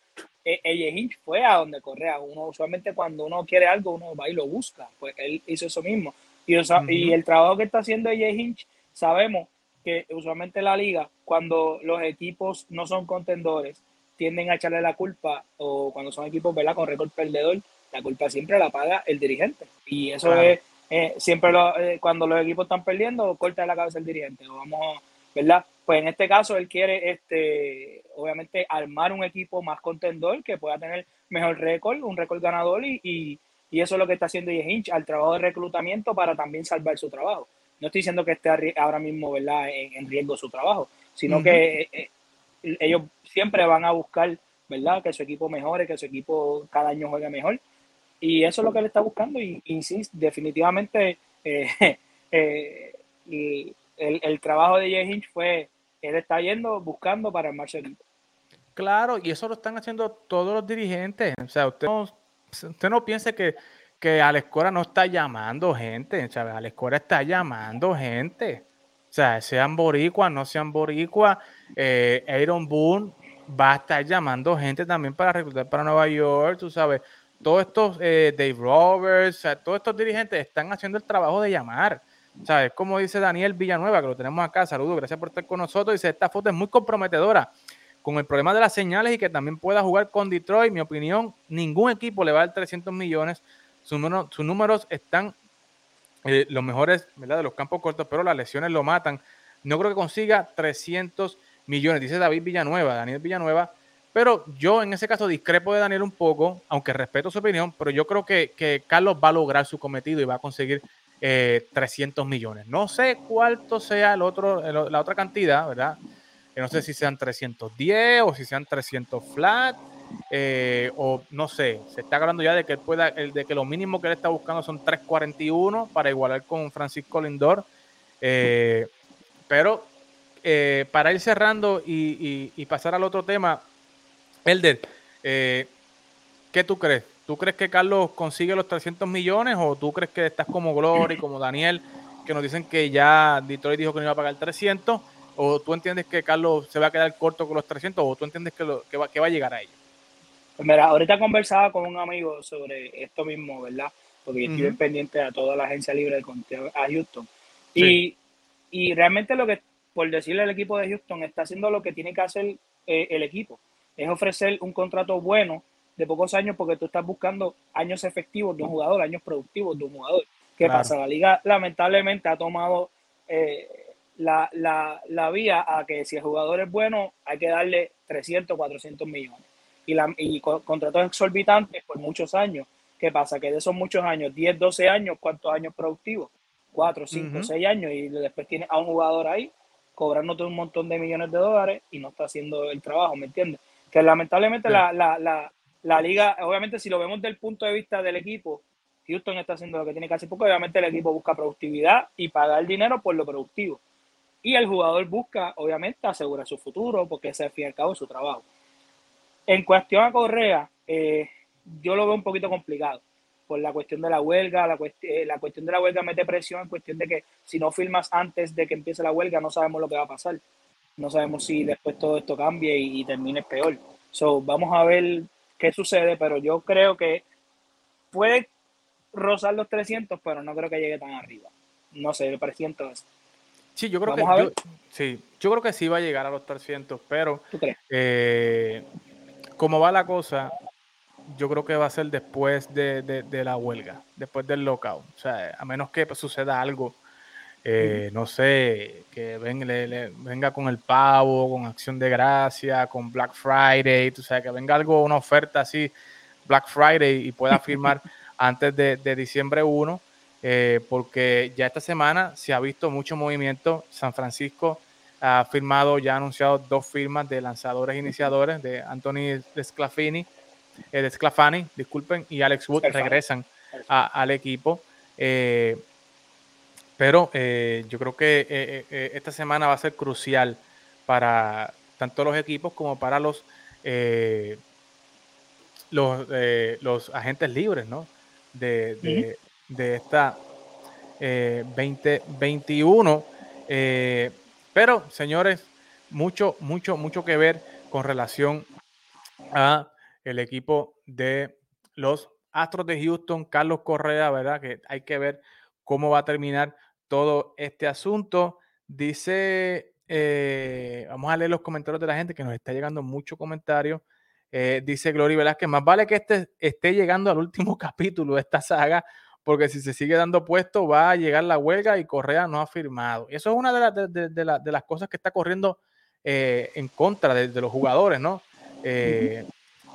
eh, Hinch fue a donde Correa. Uno usualmente cuando uno quiere algo, uno va y lo busca. Pues él hizo eso mismo. Y, y el trabajo que está haciendo ella Hinch, sabemos usualmente la liga, cuando los equipos no son contendores, tienden a echarle la culpa, o cuando son equipos ¿verdad? con récord perdedor, la culpa siempre la paga el dirigente. Y eso es eh, siempre eh, cuando los equipos están perdiendo, corta la cabeza el dirigente. vamos, ¿verdad? Pues en este caso él quiere, este, obviamente, armar un equipo más contendor que pueda tener mejor récord, un récord ganador y, y, eso es lo que está haciendo Hinch al trabajo de reclutamiento para también salvar su trabajo. No estoy diciendo que esté ahora mismo ¿verdad? En, riesgo su trabajo, sino que eh, eh, ellos siempre van a buscar ¿verdad? que su equipo mejore, que su equipo cada año juegue mejor. Y eso es lo que él está buscando. Y, sí, definitivamente eh, *laughs* el, trabajo de Jay Hinch fue, él está yendo buscando para el su equipo. Claro, y eso lo están haciendo todos los dirigentes. O sea, usted no, usted no piense que que Alex Cora no está llamando gente, ¿sabes? Alex Cora está llamando gente. O sea, sean boricuas, no sean boricuas. Eh, Aaron Boone va a estar llamando gente también para reclutar para Nueva York, tú sabes. Todos estos, eh, Dave Roberts, todos estos dirigentes están haciendo el trabajo de llamar. ¿Sabes? Como dice Daniel Villanueva, que lo tenemos acá. Saludos, gracias por estar con nosotros. Dice, esta foto es muy comprometedora con el problema de las señales y que también pueda jugar con Detroit. Mi opinión, ningún equipo le va a dar 300 millones. Sus, números están eh, los mejores ¿verdad? de los campos cortos, pero las lesiones lo matan. No creo que consiga 300 millones, dice David Villanueva, Daniel Villanueva. Pero yo en ese caso discrepo de Daniel un poco, aunque respeto su opinión, pero yo creo que, que Carlos va a lograr su cometido y va a conseguir 300 eh, millones. No sé cuánto sea el otro, la otra cantidad, ¿verdad? no sé si sean 310 o si sean 300 flat, eh, o no sé, se está hablando ya de que pueda, de que lo mínimo que él está buscando son 341 para igualar con Francisco Lindor. Eh, pero para ir cerrando y, pasar al otro tema, Elder, ¿qué tú crees? ¿Tú crees que Carlos consigue los 300 millones o tú crees que estás como Glory, como Daniel, que nos dicen que ya Detroit dijo que no iba a pagar 300? ¿O tú entiendes que Carlos se va a quedar corto con los 300 o tú entiendes que, lo, que, va, que va a llegar a ellos? Pues mira, ahorita conversaba con un amigo sobre esto mismo, ¿verdad? Porque yo estoy pendiente a toda la agencia libre de conteo a Houston. Y, y realmente lo que, por decirle al equipo de Houston, está haciendo lo que tiene que hacer eh, el equipo. Es ofrecer un contrato bueno de pocos años porque tú estás buscando años efectivos de un jugador, años productivos de un jugador. ¿Qué pasa? La liga lamentablemente ha tomado eh, la, la, vía a que si el jugador es bueno hay que darle 300, 400 millones. Y, la, y contratos exorbitantes por muchos años. ¿Qué pasa? Que de esos muchos años, 10, 12 años, ¿cuántos años productivos? 4, 5, 6 años y después tienes a un jugador ahí cobrándote un montón de millones de dólares y no está haciendo el trabajo, ¿me entiendes? Que lamentablemente la, la, la liga, obviamente si lo vemos desde el punto de vista del equipo, Houston está haciendo lo que tiene que hacer porque obviamente el equipo busca productividad y pagar dinero por lo productivo. Y el jugador busca, obviamente, asegurar su futuro porque ese es al cabo su trabajo. En cuestión a Correa, eh, yo lo veo un poquito complicado por la cuestión de la huelga. La, eh, la, cuestión de la huelga mete presión en cuestión de que si no firmas antes de que empiece la huelga, no sabemos lo que va a pasar. No sabemos si después todo esto cambie y, y termine peor. So, vamos a ver qué sucede, pero yo creo que puede rozar los 300, pero no creo que llegue tan arriba. No sé, el 300 Sí, yo creo que yo, sí, yo creo que sí va a llegar a los 300, pero eh, como va la cosa, yo creo que va a ser después de, la huelga, después del lockout. O sea, a menos que suceda algo, eh, no sé, que venga con el pavo, con acción de gracia, con Black Friday, tú sabes, que venga algo, una oferta así, Black Friday y pueda firmar *laughs* antes de, de diciembre 1 eh, porque ya esta semana se ha visto mucho movimiento. San Francisco ha firmado, ya ha anunciado dos firmas de lanzadores iniciadores de Anthony Desclafini, eh, Desclafani, disculpen, y Alex Wood regresan al equipo. Eh, pero yo creo que esta semana va a ser crucial para tanto los equipos como para los, los, los agentes libres, ¿no? de, de esta 2021. Eh, eh, pero, señores, mucho, mucho, mucho que ver con relación a el equipo de los Astros de Houston, Carlos Correa, ¿verdad? Que hay que ver cómo va a terminar todo este asunto. Dice, eh, vamos a leer los comentarios de la gente que nos está llegando mucho comentario. dice Glory Velázquez, más vale que este esté llegando al último *laughs* capítulo de esta saga porque si se sigue dando puesto va a llegar la huelga y Correa no ha firmado. Eso es una de, las cosas que está corriendo eh, en contra de, los jugadores, ¿no? Eh,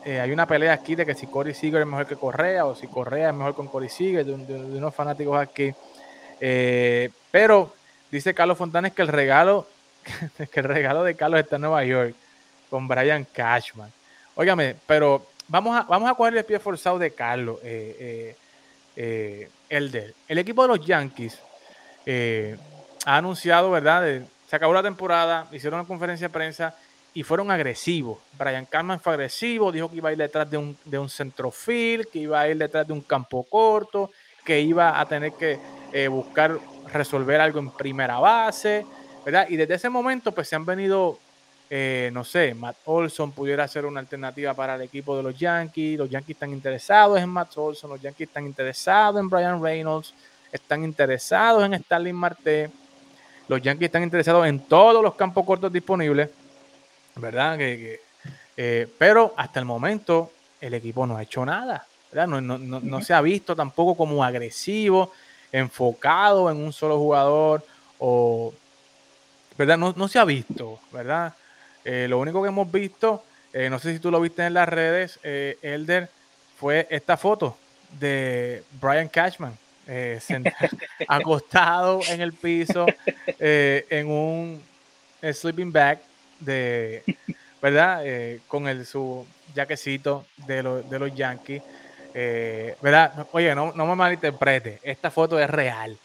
eh, hay una pelea aquí de que si Corey Seager es mejor que Correa o si Correa es mejor con Corey Seager, de, unos fanáticos aquí. pero dice Carlos Fontanes que el regalo, *laughs* que el regalo de Carlos está en Nueva York con Brian Cashman. Óigame, pero vamos a, vamos a coger el pie forzado de Carlos. Eh, eh, el El equipo de los Yankees eh, ha anunciado, ¿verdad? se acabó la temporada, hicieron una conferencia de prensa y fueron agresivos. Brian Cashman fue agresivo, dijo que iba a ir detrás de un, de un centrofil, que iba a ir detrás de un campo corto, que iba a tener que eh, buscar resolver algo en primera base, ¿verdad? Y desde ese momento pues se han venido, eh, no sé, Matt Olson pudiera ser una alternativa para el equipo de los Yankees, los Yankees están interesados en Matt Olson, los Yankees están interesados en Brian Reynolds, están interesados en Starling Marte, los Yankees están interesados en todos los campos cortos disponibles, ¿verdad? Que, eh, pero hasta el momento el equipo no ha hecho nada, ¿verdad? No, no, no, no se ha visto tampoco como agresivo enfocado en un solo jugador o, ¿verdad? No, se ha visto, ¿verdad? Eh, lo único que hemos visto, eh, no sé si tú lo viste en las redes, eh, Elder, fue esta foto de Brian Cashman *laughs* acostado en el piso en un sleeping bag de, ¿verdad? con el, su jaquecito de, de los Yankees. Eh, ¿Verdad? Oye, no, no me malinterprete, esta foto es real.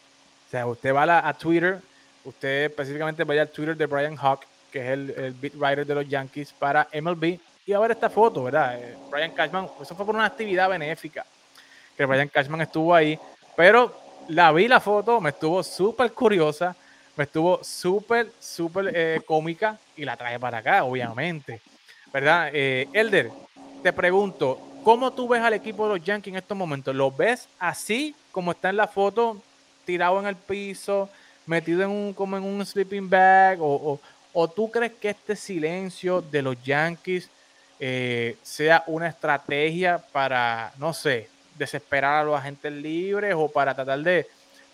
O sea, usted va a, Twitter, usted específicamente vaya al Twitter de Brian Hawk, que es el, el, beat writer de los Yankees para MLB, y a ver esta foto, ¿verdad? Eh, Brian Cashman, eso fue por una actividad benéfica, que Brian Cashman estuvo ahí, pero la vi la foto, me estuvo súper curiosa, me estuvo súper, súper eh, cómica y la traje para acá, obviamente, ¿verdad? Elder, te pregunto, ¿Cómo tú ves al equipo de los Yankees en estos momentos? ¿Lo ves así como está en la foto, tirado en el piso, metido en un, como en un sleeping bag? ¿O, tú crees que este silencio de los Yankees eh, sea una estrategia para, no sé, desesperar a los agentes libres o para tratar de,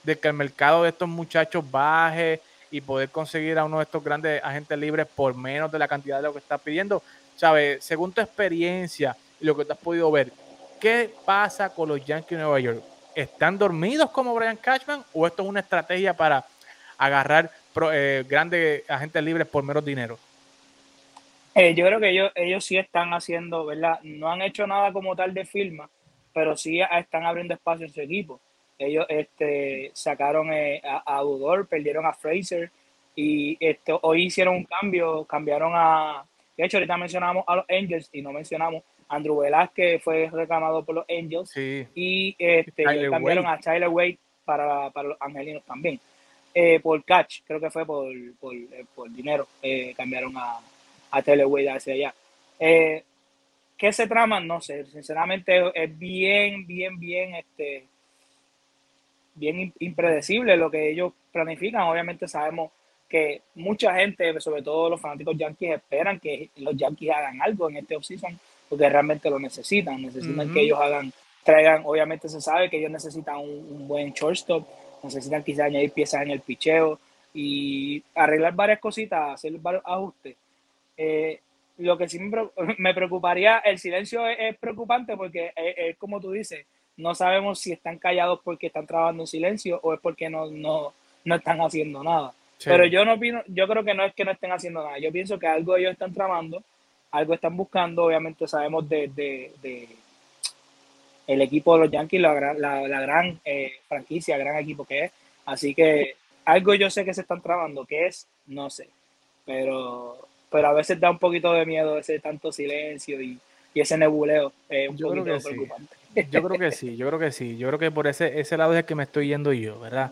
de que el mercado de estos muchachos baje y poder conseguir a uno de estos grandes agentes libres por menos de la cantidad de lo que está pidiendo? ¿Sabes? Según tu experiencia, lo que te has podido ver, ¿qué pasa con los Yankees de Nueva York? ¿Están dormidos como Brian Cashman o esto es una estrategia para agarrar eh, grandes agentes libres por menos dinero? Eh, yo creo que ellos, ellos sí están haciendo, ¿verdad? No han hecho nada como tal de firma, pero sí están abriendo espacio en su equipo. Ellos este, sacaron eh, a, a Udor, perdieron a Fraser y este, hoy hicieron un cambio, cambiaron a, de hecho ahorita mencionamos a los Angels y no mencionamos Andrew Velázquez fue reclamado por los Angels y este, cambiaron a Tyler Wade para, para, los angelinos también. Eh, por catch, creo que fue por, por, eh, por dinero, eh, cambiaron a, a Tyler Wade hacia allá. ¿Qué se trama? No sé, sinceramente es bien, bien, bien, este, bien impredecible lo que ellos planifican. Obviamente sabemos que mucha gente, sobre todo los fanáticos yankees, esperan que los yankees hagan algo en este offseason porque realmente lo necesitan, necesitan que ellos hagan, traigan, obviamente se sabe que ellos necesitan un, buen shortstop, necesitan quizás añadir piezas en el picheo y arreglar varias cositas, hacer varios ajustes. Eh, lo que sí me, *laughs* preocuparía, el silencio es, preocupante porque es, como tú dices, no sabemos si están callados porque están trabajando en silencio o es porque no, no, no están haciendo nada. Pero yo no opino, yo creo que no es que no estén haciendo nada, yo pienso que algo ellos están tramando algo están buscando. Obviamente sabemos de, el equipo de los Yankees, la, la, gran eh, franquicia, gran equipo que es. Así que algo yo sé que se están trabando, que es, no sé. Pero, pero a veces da un poquito de miedo ese tanto silencio y, ese nebuleo. un yo creo que preocupante. Sí. Yo creo que sí, yo creo que sí. Yo creo que por ese, ese lado es el que me estoy yendo yo, ¿verdad?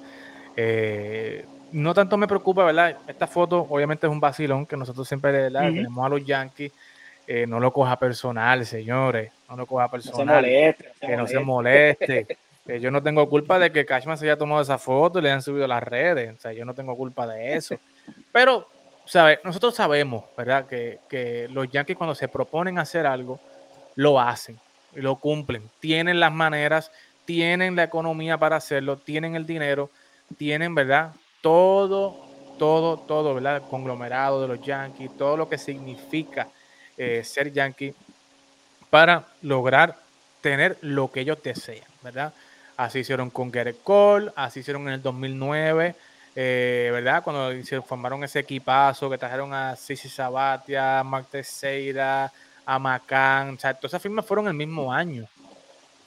Eh, no tanto me preocupa, ¿verdad? Esta foto obviamente es un vacilón que nosotros siempre ¿verdad? tenemos a los Yankees eh, no lo coja personal, señores, no lo coja personal, que no se moleste. *laughs* yo no tengo culpa de que Cashman se haya tomado esa foto y le hayan subido a las redes, o sea, yo no tengo culpa de eso. Pero, ¿sabe? nosotros sabemos, ¿verdad? Que, que los Yankees cuando se proponen hacer algo, lo hacen y lo cumplen. Tienen las maneras, tienen la economía para hacerlo, tienen el dinero, tienen, ¿verdad? Todo, todo, todo, ¿verdad? El conglomerado de los Yankees, todo lo que significa eh, ser yankee para lograr tener lo que ellos desean, ¿verdad? Así hicieron con Garrett Cole, así hicieron en el 2009, eh, ¿verdad? Cuando se formaron ese equipazo que trajeron a Sisi Sabatia, a Mark Teixeira, a Macan, o sea, todas esas firmas fueron el mismo año,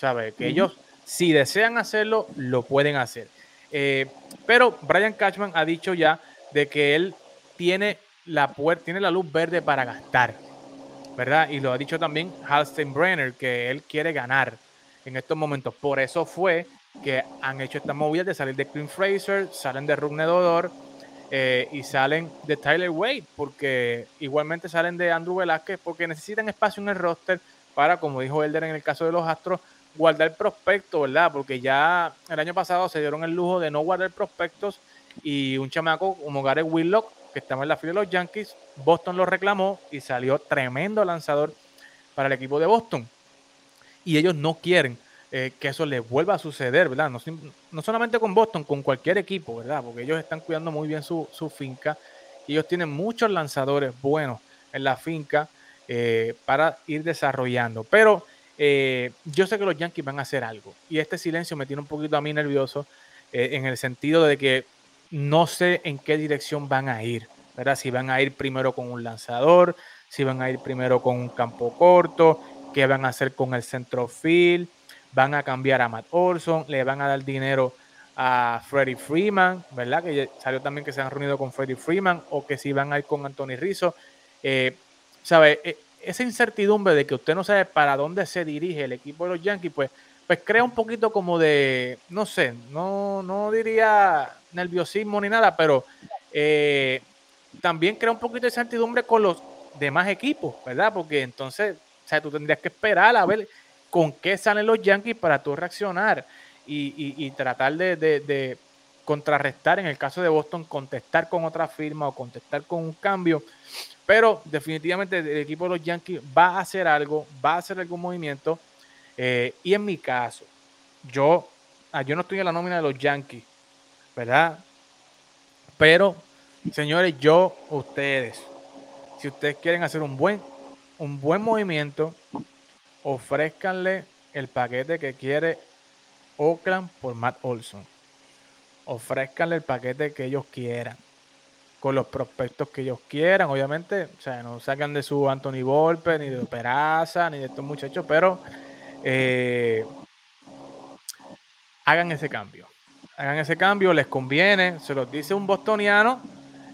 ¿sabes? Que ellos, si desean hacerlo, lo pueden hacer. Eh, pero Brian Cashman ha dicho ya de que él tiene la puerta, tiene la luz verde para gastar, ¿verdad? Y lo ha dicho también Halstein Brenner, que él quiere ganar en estos momentos. Por eso fue que han hecho esta movida de salir de Clint Fraser, salen de Rugner Dodor eh, y salen de Tyler Wade, porque igualmente salen de Andrew Velázquez, porque necesitan espacio en el roster para, como dijo Elder en el caso de los Astros, guardar prospectos, ¿verdad? Porque ya el año pasado se dieron el lujo de no guardar prospectos y un chamaco como Gary Willock, que estaba en la fila de los Yankees, Boston lo reclamó y salió tremendo lanzador para el equipo de Boston. Y ellos no quieren eh, que eso les vuelva a suceder, ¿verdad? No, solamente con Boston, con cualquier equipo, ¿verdad? Porque ellos están cuidando muy bien su, finca y ellos tienen muchos lanzadores buenos en la finca eh, para ir desarrollando. Pero eh, yo sé que los Yankees van a hacer algo y este silencio me tiene un poquito a mí nervioso en el sentido de que no sé en qué dirección van a ir, ¿verdad? Si van a ir primero con un lanzador, si van a ir primero con un campo corto, qué van a hacer con el centro field, van a cambiar a Matt Olson, le van a dar dinero a Freddie Freeman, ¿verdad? Que salió también que se han reunido con Freddie Freeman o que si van a ir con Anthony Rizzo. Eh, ¿Sabe? E, esa incertidumbre de que usted no sabe para dónde se dirige el equipo de los Yankees, pues, pues crea un poquito como de, no sé, no, no diría nerviosismo ni nada, pero eh, también crea un poquito de incertidumbre con los demás equipos, ¿verdad? Porque entonces, o sea, tú tendrías que esperar a ver con qué salen los Yankees para tú reaccionar y, tratar de, contrarrestar, en el caso de Boston, contestar con otra firma o contestar con un cambio. Pero definitivamente el equipo de los Yankees va a hacer algo, va a hacer algún movimiento. Eh, y en mi caso, yo, ah, yo no estoy en la nómina de los Yankees, ¿verdad? Pero, señores, yo, ustedes, si ustedes quieren hacer un buen, un buen movimiento, ofrézcanle el paquete que quiere Oakland por Matt Olson. Ofrézcanle el paquete que ellos quieran. Con los prospectos que ellos quieran. Obviamente, o sea, no sacan de su Anthony Volpe, ni de Peraza, ni de estos muchachos, pero eh, hagan ese cambio. Hagan ese cambio, les conviene. Se los dice un bostoniano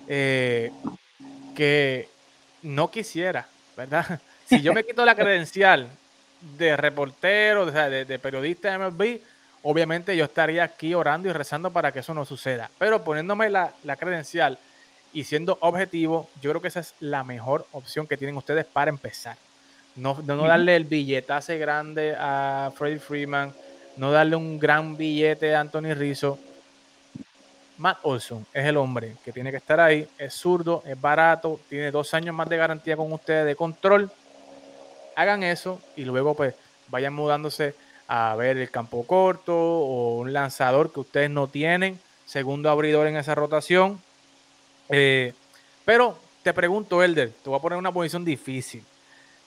eh, que no quisiera, ¿verdad? *laughs* Si yo me quito la credencial de reportero, de, de periodista de MLB, obviamente yo estaría aquí orando y rezando para que eso no suceda. Pero poniéndome la, credencial y siendo objetivo, yo creo que esa es la mejor opción que tienen ustedes para empezar. No, no, darle el billetazo grande a Freddie Freeman, no darle un gran billete a Anthony Rizzo. Matt Olson es el hombre que tiene que estar ahí, es zurdo, es barato, tiene dos años más de garantía con ustedes de control hagan eso y luego pues vayan mudándose a ver el campo corto o un lanzador que ustedes no tienen, segundo abridor en esa rotación. Eh, pero te pregunto, Elder, te voy a poner una posición difícil.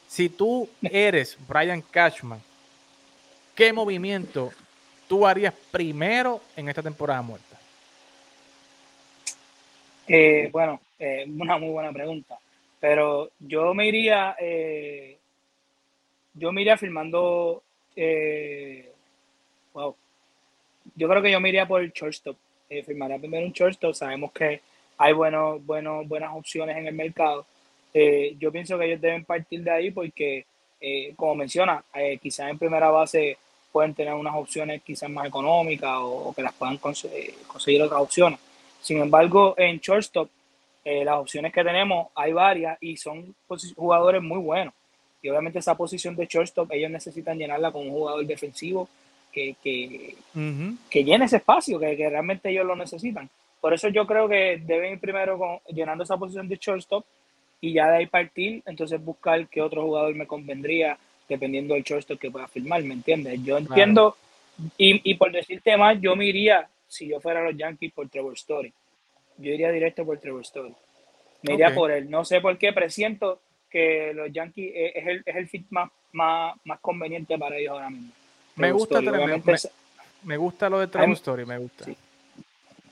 Si tú eres Brian Cashman, ¿qué movimiento tú harías primero en esta temporada muerta? Eh, bueno, eh, una muy buena pregunta. Pero yo me iría yo me iría firmando. Eh, wow. Yo creo que yo me iría por el shortstop. Eh, firmaría primero un shortstop. Sabemos que hay buenos, buenos, buenas opciones en el mercado. Eh, yo pienso que ellos deben partir de ahí porque, eh, como menciona, quizás en primera base pueden tener unas opciones quizás más económicas o, que las puedan conseguir otras opciones. Sin embargo, en shortstop, las opciones que tenemos hay varias y son jugadores muy buenos. Y obviamente esa posición de shortstop ellos necesitan llenarla con un jugador defensivo que, que, llene ese espacio, que, realmente ellos lo necesitan. Por eso yo creo que deben ir primero con, llenando esa posición de shortstop y ya de ahí partir, entonces buscar qué otro jugador me convendría dependiendo del shortstop que pueda firmar, ¿me entiendes? Yo entiendo, y, y por decirte más, yo me iría, si yo fuera los Yankees, por Trevor Story. Yo iría directo por Trevor Story. Me iría por él. No sé por qué, presiento que los Yankees es el, es el fit más, más, más conveniente para ellos ahora mismo. Me gusta, me, gusta lo de Trevor Story, me gusta.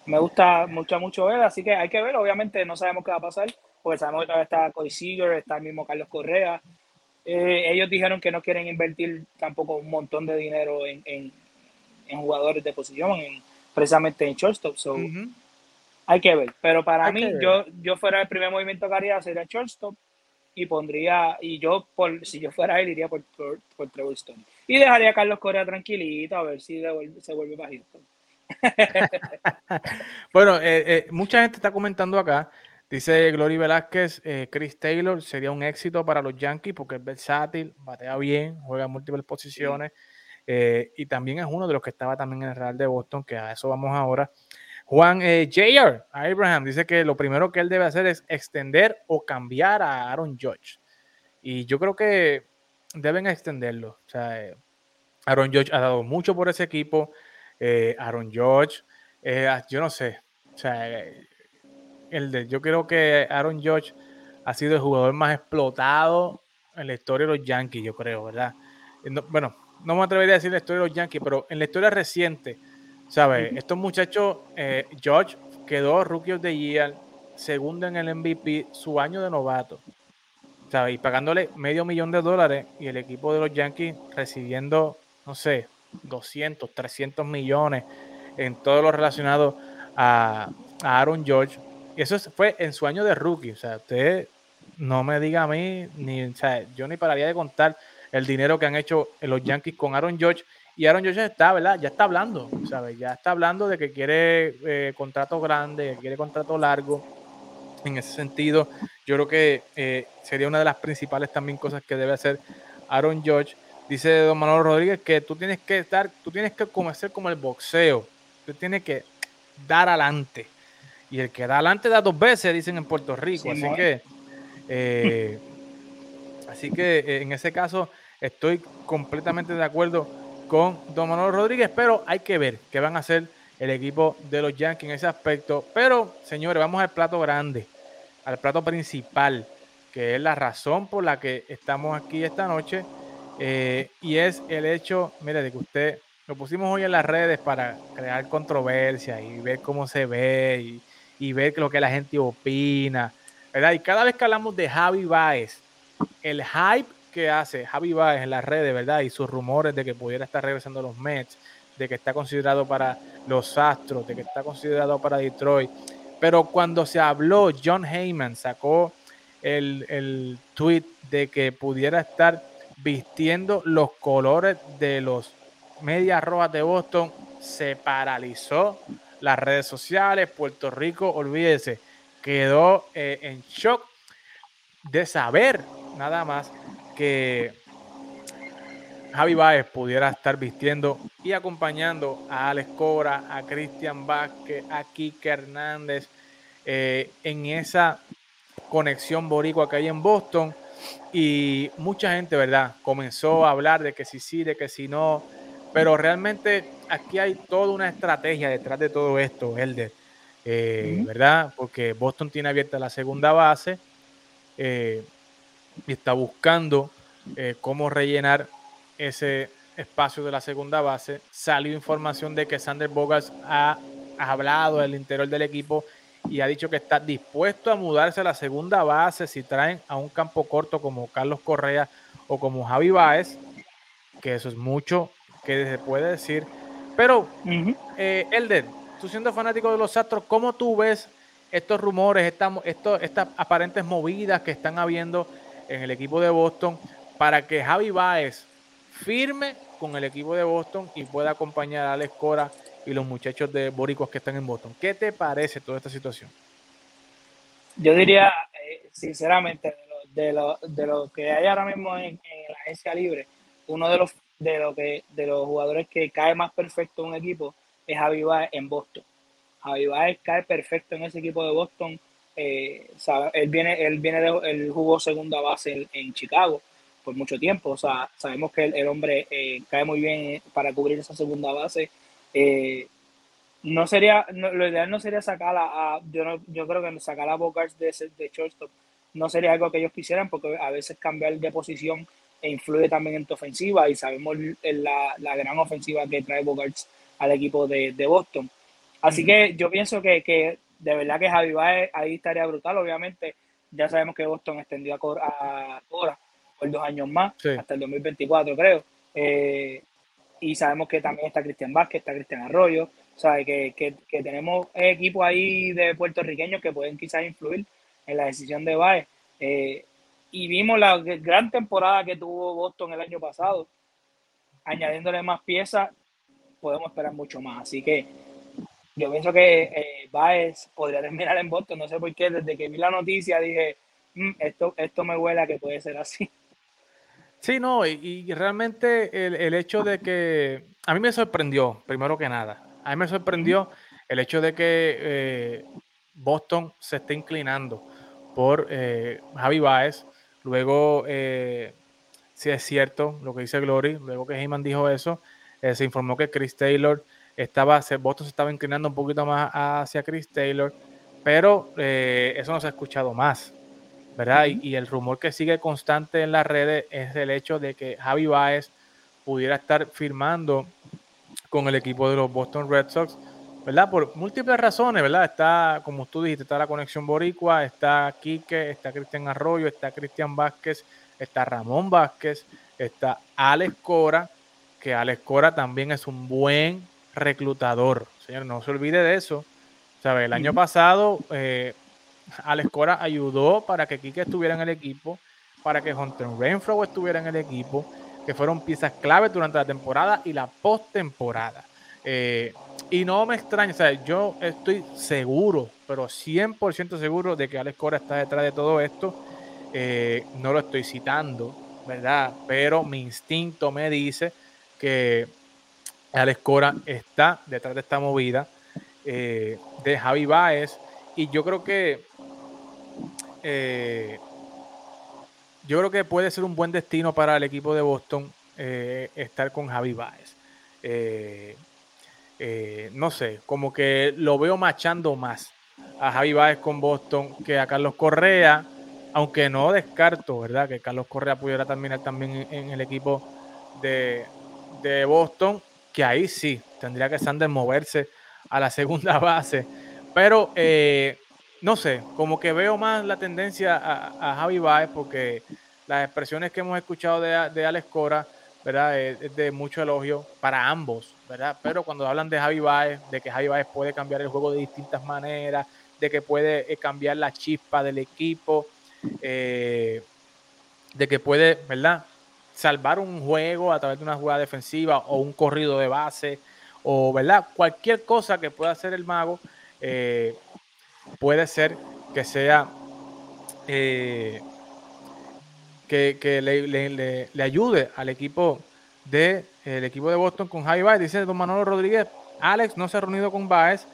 Me gusta mucho, mucho ver, así que hay que ver. Obviamente no sabemos qué va a pasar, porque sabemos que todavía está Cody Seager, está el mismo Carlos Correa. Eh, ellos dijeron que no quieren invertir tampoco un montón de dinero en, en, jugadores de posición, en, precisamente en shortstop. So, Hay que ver, pero para mí, yo, yo fuera el primer movimiento que haría sería shortstop y pondría, y yo, por, si yo fuera él, iría por, por, por Trevor Stone. Y dejaría a Carlos Correa tranquilito a ver si se vuelve para *laughs* bueno, eh, eh, mucha gente está comentando acá. Dice Glory Velázquez, eh, Chris Taylor sería un éxito para los Yankees porque es versátil, batea bien, juega en múltiples posiciones y también es uno de los que estaba también en el Real de Boston, que a eso vamos ahora. Juan eh, J.R. Abraham dice que lo primero que él debe hacer es extender o cambiar a Aaron Judge. Y yo creo que deben extenderlo. O sea, Aaron Judge ha dado mucho por ese equipo. Eh, Aaron Judge, eh, yo no sé. O sea, el de, yo creo que Aaron Judge ha sido el jugador más explotado en la historia de los Yankees, yo creo, ¿verdad? bueno, no me atrevería a decir la historia de los Yankees, pero en la historia reciente, ¿sabes? Estos muchachos, eh, George quedó Rookie of the Year, segundo en el MVP, su año de novato, ¿sabes? Y pagándole medio millón de dólares y el equipo de los Yankees recibiendo, no sé, 200, 300 millones en todo lo relacionado a, Aaron George. Eso fue en su año de rookie. O sea, usted no me diga a mí, ni, o sea, yo ni pararía de contar el dinero que han hecho los Yankees con Aaron George. Y Aaron George está, ¿verdad? Ya está hablando, ¿sabes? Ya está hablando de que quiere eh, contrato grande, que quiere contrato largo. En ese sentido, yo creo que eh, sería una de las principales también cosas que debe hacer Aaron George. Dice Don Manuel Rodríguez que tú tienes que estar, tú tienes que hacer como el boxeo. Tú tienes que dar adelante. Y el que da adelante da dos veces, dicen en Puerto Rico. así que, eh, así que en ese caso, Estoy completamente de acuerdo con Don Manuel Rodríguez, pero hay que ver qué van a hacer el equipo de los Yankees en ese aspecto. Pero, señores, vamos al plato grande, al plato principal, que es la razón por la que estamos aquí esta noche. Eh, y es el hecho, mire, de que usted lo pusimos hoy en las redes para crear controversia y ver cómo se ve y, y ver lo que la gente opina, ¿verdad? Y cada vez que hablamos de Javi Baez, el hype que hace Javi Baez en las redes, ¿verdad? Y sus rumores de que pudiera estar regresando a los Mets, de que está considerado para los Astros, de que está considerado para Detroit. Pero cuando se habló, John Heyman sacó el, el tweet de que pudiera estar vistiendo los colores de los Medias Rojas de Boston, se paralizó las redes sociales. Puerto Rico, olvídese, quedó eh, en shock de saber nada más que Javi Baez pudiera estar vistiendo y acompañando a Alex Cobra, a Cristian Vázquez, a Kike Hernández eh, en esa conexión boricua que hay en Boston. Y mucha gente, ¿verdad? Comenzó a hablar de que si sí, de que si no. Pero realmente aquí hay toda una estrategia detrás de todo esto, Elder. Eh, ¿Verdad? Porque Boston tiene abierta la segunda base. Eh, y está buscando eh, cómo rellenar ese espacio de la segunda base. Salió información de que Sander Bogas ha, hablado del interior del equipo y ha dicho que está dispuesto a mudarse a la segunda base si traen a un campo corto como Carlos Correa o como Javi Baez, que eso es mucho que se puede decir. Pero, eh, Elder, tú siendo fanático de los Astros, ¿cómo tú ves estos rumores, estas aparentes movidas que están habiendo en el equipo de Boston para que Javi Baez firme con el equipo de Boston y pueda acompañar a Alex Cora y los muchachos de Boricos que están en Boston. ¿Qué te parece toda esta situación? Yo diría, eh, sinceramente, de lo, de, lo, que hay ahora mismo en, la agencia libre, uno de los, de, lo que, de los jugadores que cae más perfecto en un equipo es Javi Baez en Boston. Javi Baez cae perfecto en ese equipo de Boston eh, él viene, él viene de, él jugó segunda base en, Chicago por mucho tiempo. O sea, sabemos que el, hombre eh, cae muy bien para cubrir esa segunda base. Eh, no sería, lo ideal no sería sacar a, yo, yo creo que sacar a Bogarts de, de shortstop no sería algo que ellos quisieran porque a veces cambiar de posición e influye también en tu ofensiva y sabemos la, la gran ofensiva que trae Bogarts al equipo de, de Boston. Así que yo pienso que, que de verdad que Javi Baez ahí estaría brutal. Obviamente, ya sabemos que Boston extendió a Cora, por dos años más, hasta el 2024, creo. Eh, y sabemos que también está Cristian Vázquez, está Cristian Arroyo, que, que, que tenemos equipos ahí de puertorriqueños que pueden quizás influir en la decisión de Baez. Eh, y vimos la gran temporada que tuvo Boston el año pasado. Añadiéndole más piezas, podemos esperar mucho más. Así que yo pienso que eh, Baez podría terminar en Boston. No sé por qué, desde que vi la noticia dije, mm, esto, esto me huele a que puede ser así. Sí, no, y, realmente el, el, hecho de que a mí me sorprendió, primero que nada, a mí me sorprendió el hecho de que eh, Boston se esté inclinando por eh, Javi Baez. Luego, eh, si es cierto lo que dice Glory, luego que Heyman dijo eso, se informó que Chris Taylor estaba, Boston se estaba inclinando un poquito más hacia Chris Taylor, pero eso no se ha escuchado más. ¿verdad? y, el rumor que sigue constante en las redes es el hecho de que Javi Baez pudiera estar firmando con el equipo de los Boston Red Sox, ¿verdad? Por múltiples razones, ¿verdad? Está, como tú dijiste, está la conexión boricua, está Quique, está Cristian Arroyo, está Cristian Vázquez, está Ramón Vázquez, está Alex Cora, que Alex Cora también es un buen reclutador. Señor, no se olvide de eso. ¿Sabe? El año pasado eh, Alex Cora ayudó para que Kike estuviera en el equipo, para que Hunter Renfro estuviera en el equipo, que fueron piezas clave durante la temporada y la postemporada. Eh, y no me extraña, o sea, yo estoy seguro, pero 100% seguro de que Alex Cora está detrás de todo esto. Eh, no lo estoy citando, ¿verdad? Pero mi instinto me dice que Alex Cora está detrás de esta movida eh, de Javi Baez. Y yo creo que yo creo que puede ser un buen destino para el equipo de Boston estar con Javi Baez. Eh, no sé, como que lo veo machando más a Javi Baez con Boston que a Carlos Correa, aunque no descarto, ¿verdad? Que Carlos Correa pudiera terminar también en, el equipo de, de, Boston, que ahí sí, tendría que Sander moverse a la *laughs* segunda base. Pero no sé, como que veo más la tendencia a, Javi Baez porque las expresiones que hemos escuchado de, Alex Cora, ¿verdad? Es, de mucho elogio para ambos, ¿verdad? Pero cuando hablan de Javi Baez, de que Javi Baez puede cambiar el juego de distintas maneras, de que puede eh, cambiar la chispa del equipo, eh, de que puede, ¿verdad? Salvar un juego a través de una jugada defensiva o un corrido de base, o, ¿verdad? Cualquier cosa que pueda hacer el mago. Eh, puede ser que sea que, le, ayude al equipo de el equipo de Boston con Javi Baez. Dice Don Manolo Rodríguez, Alex no se ha reunido con Baez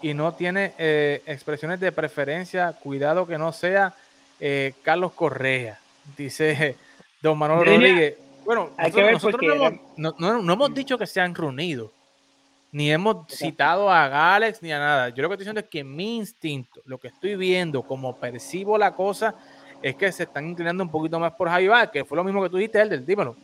y no tiene eh, expresiones de preferencia. Cuidado que no sea eh, Carlos Correa. Dice *laughs* Don Manolo Rodríguez. Bueno, nosotros, no, hemos dicho que se han reunido ni hemos citado a Alex ni a nada. Yo lo que estoy diciendo es que mi instinto, lo que estoy viendo, como percibo la cosa, es que se están inclinando un poquito más por Javi que fue lo mismo que tú dijiste, el del dímelo.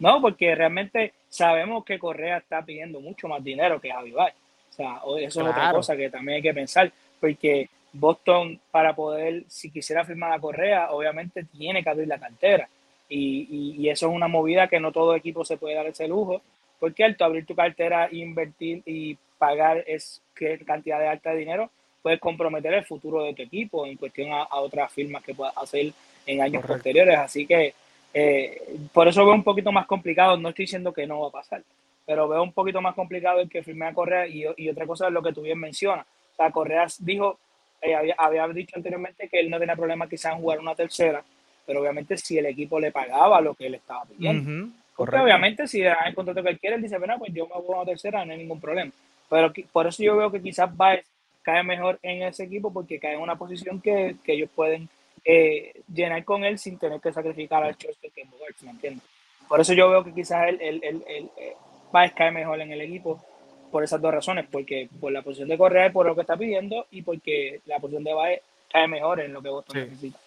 No, porque realmente sabemos que Correa está pidiendo mucho más dinero que Javi O sea, eso es otra cosa que también hay que pensar, porque Boston, para poder, si quisiera firmar a Correa, obviamente tiene que abrir la cartera. Y, y, eso es una movida que no todo equipo se puede dar ese lujo porque al abrir tu cartera, invertir y pagar es que cantidad de alta de dinero, puedes comprometer el futuro de tu equipo en cuestión a, otras firmas que puedas hacer en años posteriores. Así que eh, por eso veo un poquito más complicado. No estoy diciendo que no va a pasar, pero veo un poquito más complicado el que firme a Correa y, y otra cosa es lo que tú bien mencionas. O sea, Correa dijo, eh, había, dicho anteriormente que él no tenía problema quizás en jugar una tercera, pero obviamente si el equipo le pagaba lo que él estaba pidiendo. Porque obviamente si da el contrato que él quiere, él dice, bueno, pues yo me voy a una tercera, no hay ningún problema. Pero por eso yo veo que quizás Baez cae mejor en ese equipo porque cae en una posición que, que ellos pueden eh, llenar con él sin tener que sacrificar al Chester que moverse, ¿me entiendes? Por eso yo veo que quizás él, él, él, eh, Baez cae mejor en el equipo por esas dos razones, porque por la posición de Correa y por lo que está pidiendo y porque la posición de Baez cae mejor en lo que vos necesita.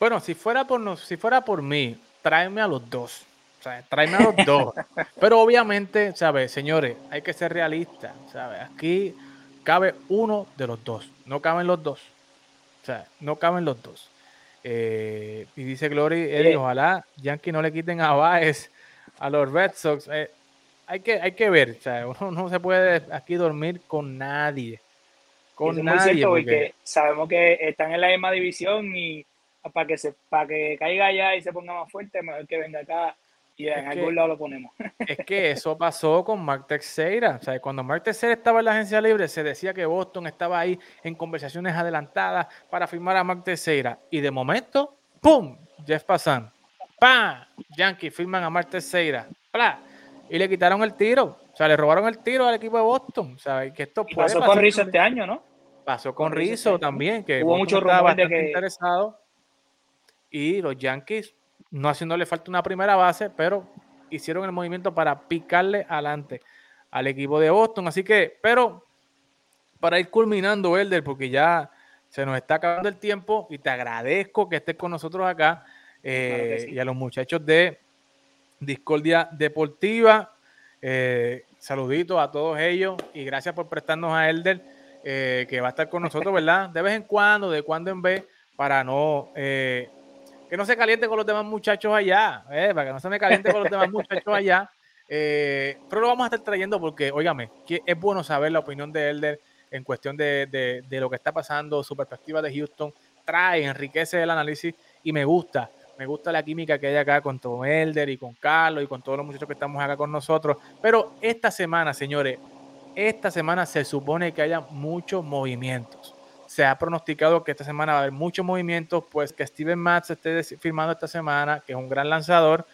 Bueno, si fuera por, si fuera por mí, tráeme a los dos o sea, tráeme a los dos. *laughs* Pero obviamente, ¿sabes? Señores, hay que ser realistas, ¿sabes? Aquí cabe uno de los dos, no caben los dos. O sea, no caben los dos. Eh, y dice Glory, Eddie, ojalá Yankee no le quiten a Baez a los Red Sox. Eh, hay que, hay que ver. O sea, uno no se puede aquí dormir con nadie. Con nadie. porque... sabemos que están en la misma división y para que se para que caiga allá y se ponga más fuerte, mejor que venga acá y en algún lado lo ponemos. *laughs* Es que eso pasó con Mark Teixeira. O sea, cuando Mark Teixeira estaba en la agencia libre, se decía que Boston estaba ahí en conversaciones adelantadas para firmar a Mark Teixeira. Y de momento, ¡pum! Jeff Passan. ¡Pam! Yankees firman a Mark Teixeira. ¡Pla! Y le quitaron el tiro. O sea, le robaron el tiro al equipo de Boston. O sea, que esto pasó con Rizzo este año, ¿no? Pasó con, Rizzo también, que hubo mucho rumor de que interesado. Y los Yankees no haciéndole falta una primera base, pero hicieron el movimiento para picarle adelante al equipo de Boston. Así que, pero para ir culminando, Elder, porque ya se nos está acabando el tiempo y te agradezco que estés con nosotros acá eh, y a los muchachos de Discordia Deportiva. Eh, saluditos a todos ellos y gracias por prestarnos a Elder, eh, que va a estar con nosotros, ¿verdad? De vez en cuando, de cuando en vez, para no que no se caliente con los demás muchachos allá, eh, para que no se me caliente con los demás *laughs* muchachos allá. Eh, pero lo vamos a estar trayendo porque, óigame, es bueno saber la opinión de Elder en cuestión de, lo que está pasando, su perspectiva de Houston, trae, enriquece el análisis y me gusta, me gusta la química que hay acá con Tom Elder y con Carlos y con todos los muchachos que estamos acá con nosotros. Pero esta semana, señores, esta semana se supone que haya muchos movimientos se ha pronosticado que esta semana va a haber muchos movimientos, pues que Steven Matz esté firmando esta semana, que es un gran lanzador.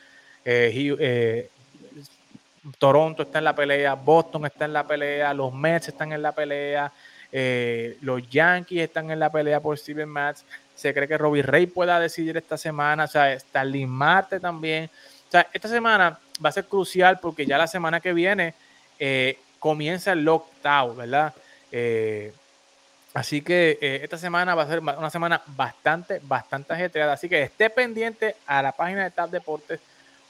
Eh, eh, Toronto está en la pelea, Boston está en la pelea, los Mets están en la pelea, eh, los Yankees están en la pelea por Steven Matz. Se cree que Robbie Ray pueda decidir esta semana, o sea, Starling Marte también. O sea, esta semana va a ser crucial porque ya la semana que viene comienza el lockdown, ¿verdad? Así que eh, esta semana va a ser una semana bastante, bastante ajetreada. Así que esté pendiente a la página de TAP Deportes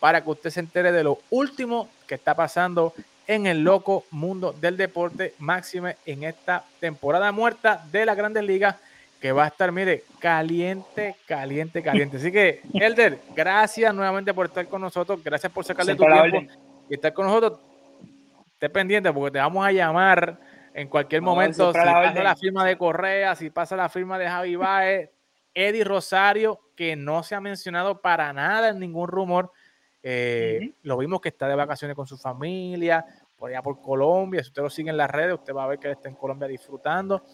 para que usted se entere de lo último que está pasando en el loco mundo del deporte, máxime en esta temporada muerta de la Grandes Ligas, que va a estar, mire, caliente, caliente, caliente. Así que, *laughs* Elder, gracias nuevamente por estar con nosotros, gracias por sacarle tu tiempo y estar con nosotros. Esté pendiente porque te vamos a llamar en cualquier momento, si pasa la firma de Correa, si pasa la firma de Javi Baez, Eddie Rosario, que no se ha mencionado para nada en ningún rumor. Eh, lo vimos que está de vacaciones con su familia, por allá por Colombia. Si usted lo sigue en las redes, usted va a ver que está en Colombia disfrutando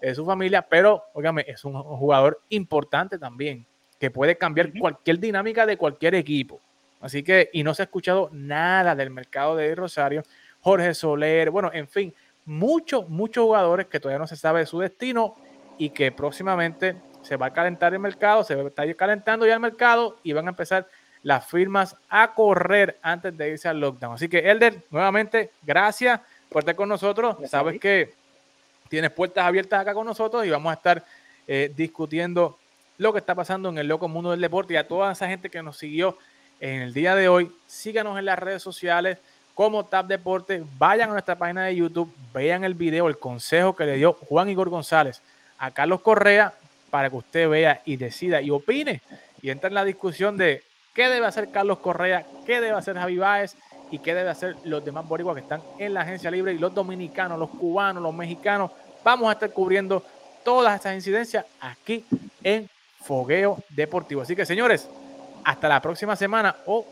de su familia. Pero, óigame, es un jugador importante también, que puede cambiar cualquier dinámica de cualquier equipo. Así que, y no se ha escuchado nada del mercado de Eddie Rosario, Jorge Soler, bueno, en fin, muchos, muchos jugadores que todavía no se sabe de su destino y que próximamente se va a calentar el mercado, se va a estar calentando ya el mercado y van a empezar las firmas a correr antes de irse al lockdown. Así que, Elder, nuevamente, gracias por estar con nosotros. Sabes que tienes puertas abiertas acá con nosotros y vamos a estar eh, discutiendo lo que está pasando en el loco mundo del deporte y a toda esa gente que nos siguió en el día de hoy. Síganos en las redes sociales como Tap Deporte. Vayan a nuestra página de YouTube, vean el video, el consejo que le dio Juan Igor González a Carlos Correa para que usted vea y decida y opine y entre en la discusión de qué debe hacer Carlos Correa, qué debe hacer Javi Báez y qué debe hacer los demás boricuas que están en la agencia libre y los dominicanos, los cubanos, los mexicanos. Vamos a estar cubriendo todas estas incidencias aquí en Fogueo Deportivo. Así que señores, hasta la próxima semana o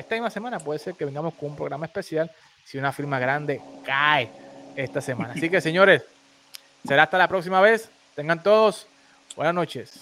esta misma semana puede ser que vengamos con un programa especial si una firma grande cae esta semana. Así que, *laughs* señores, será hasta la próxima vez. Tengan todos buenas noches.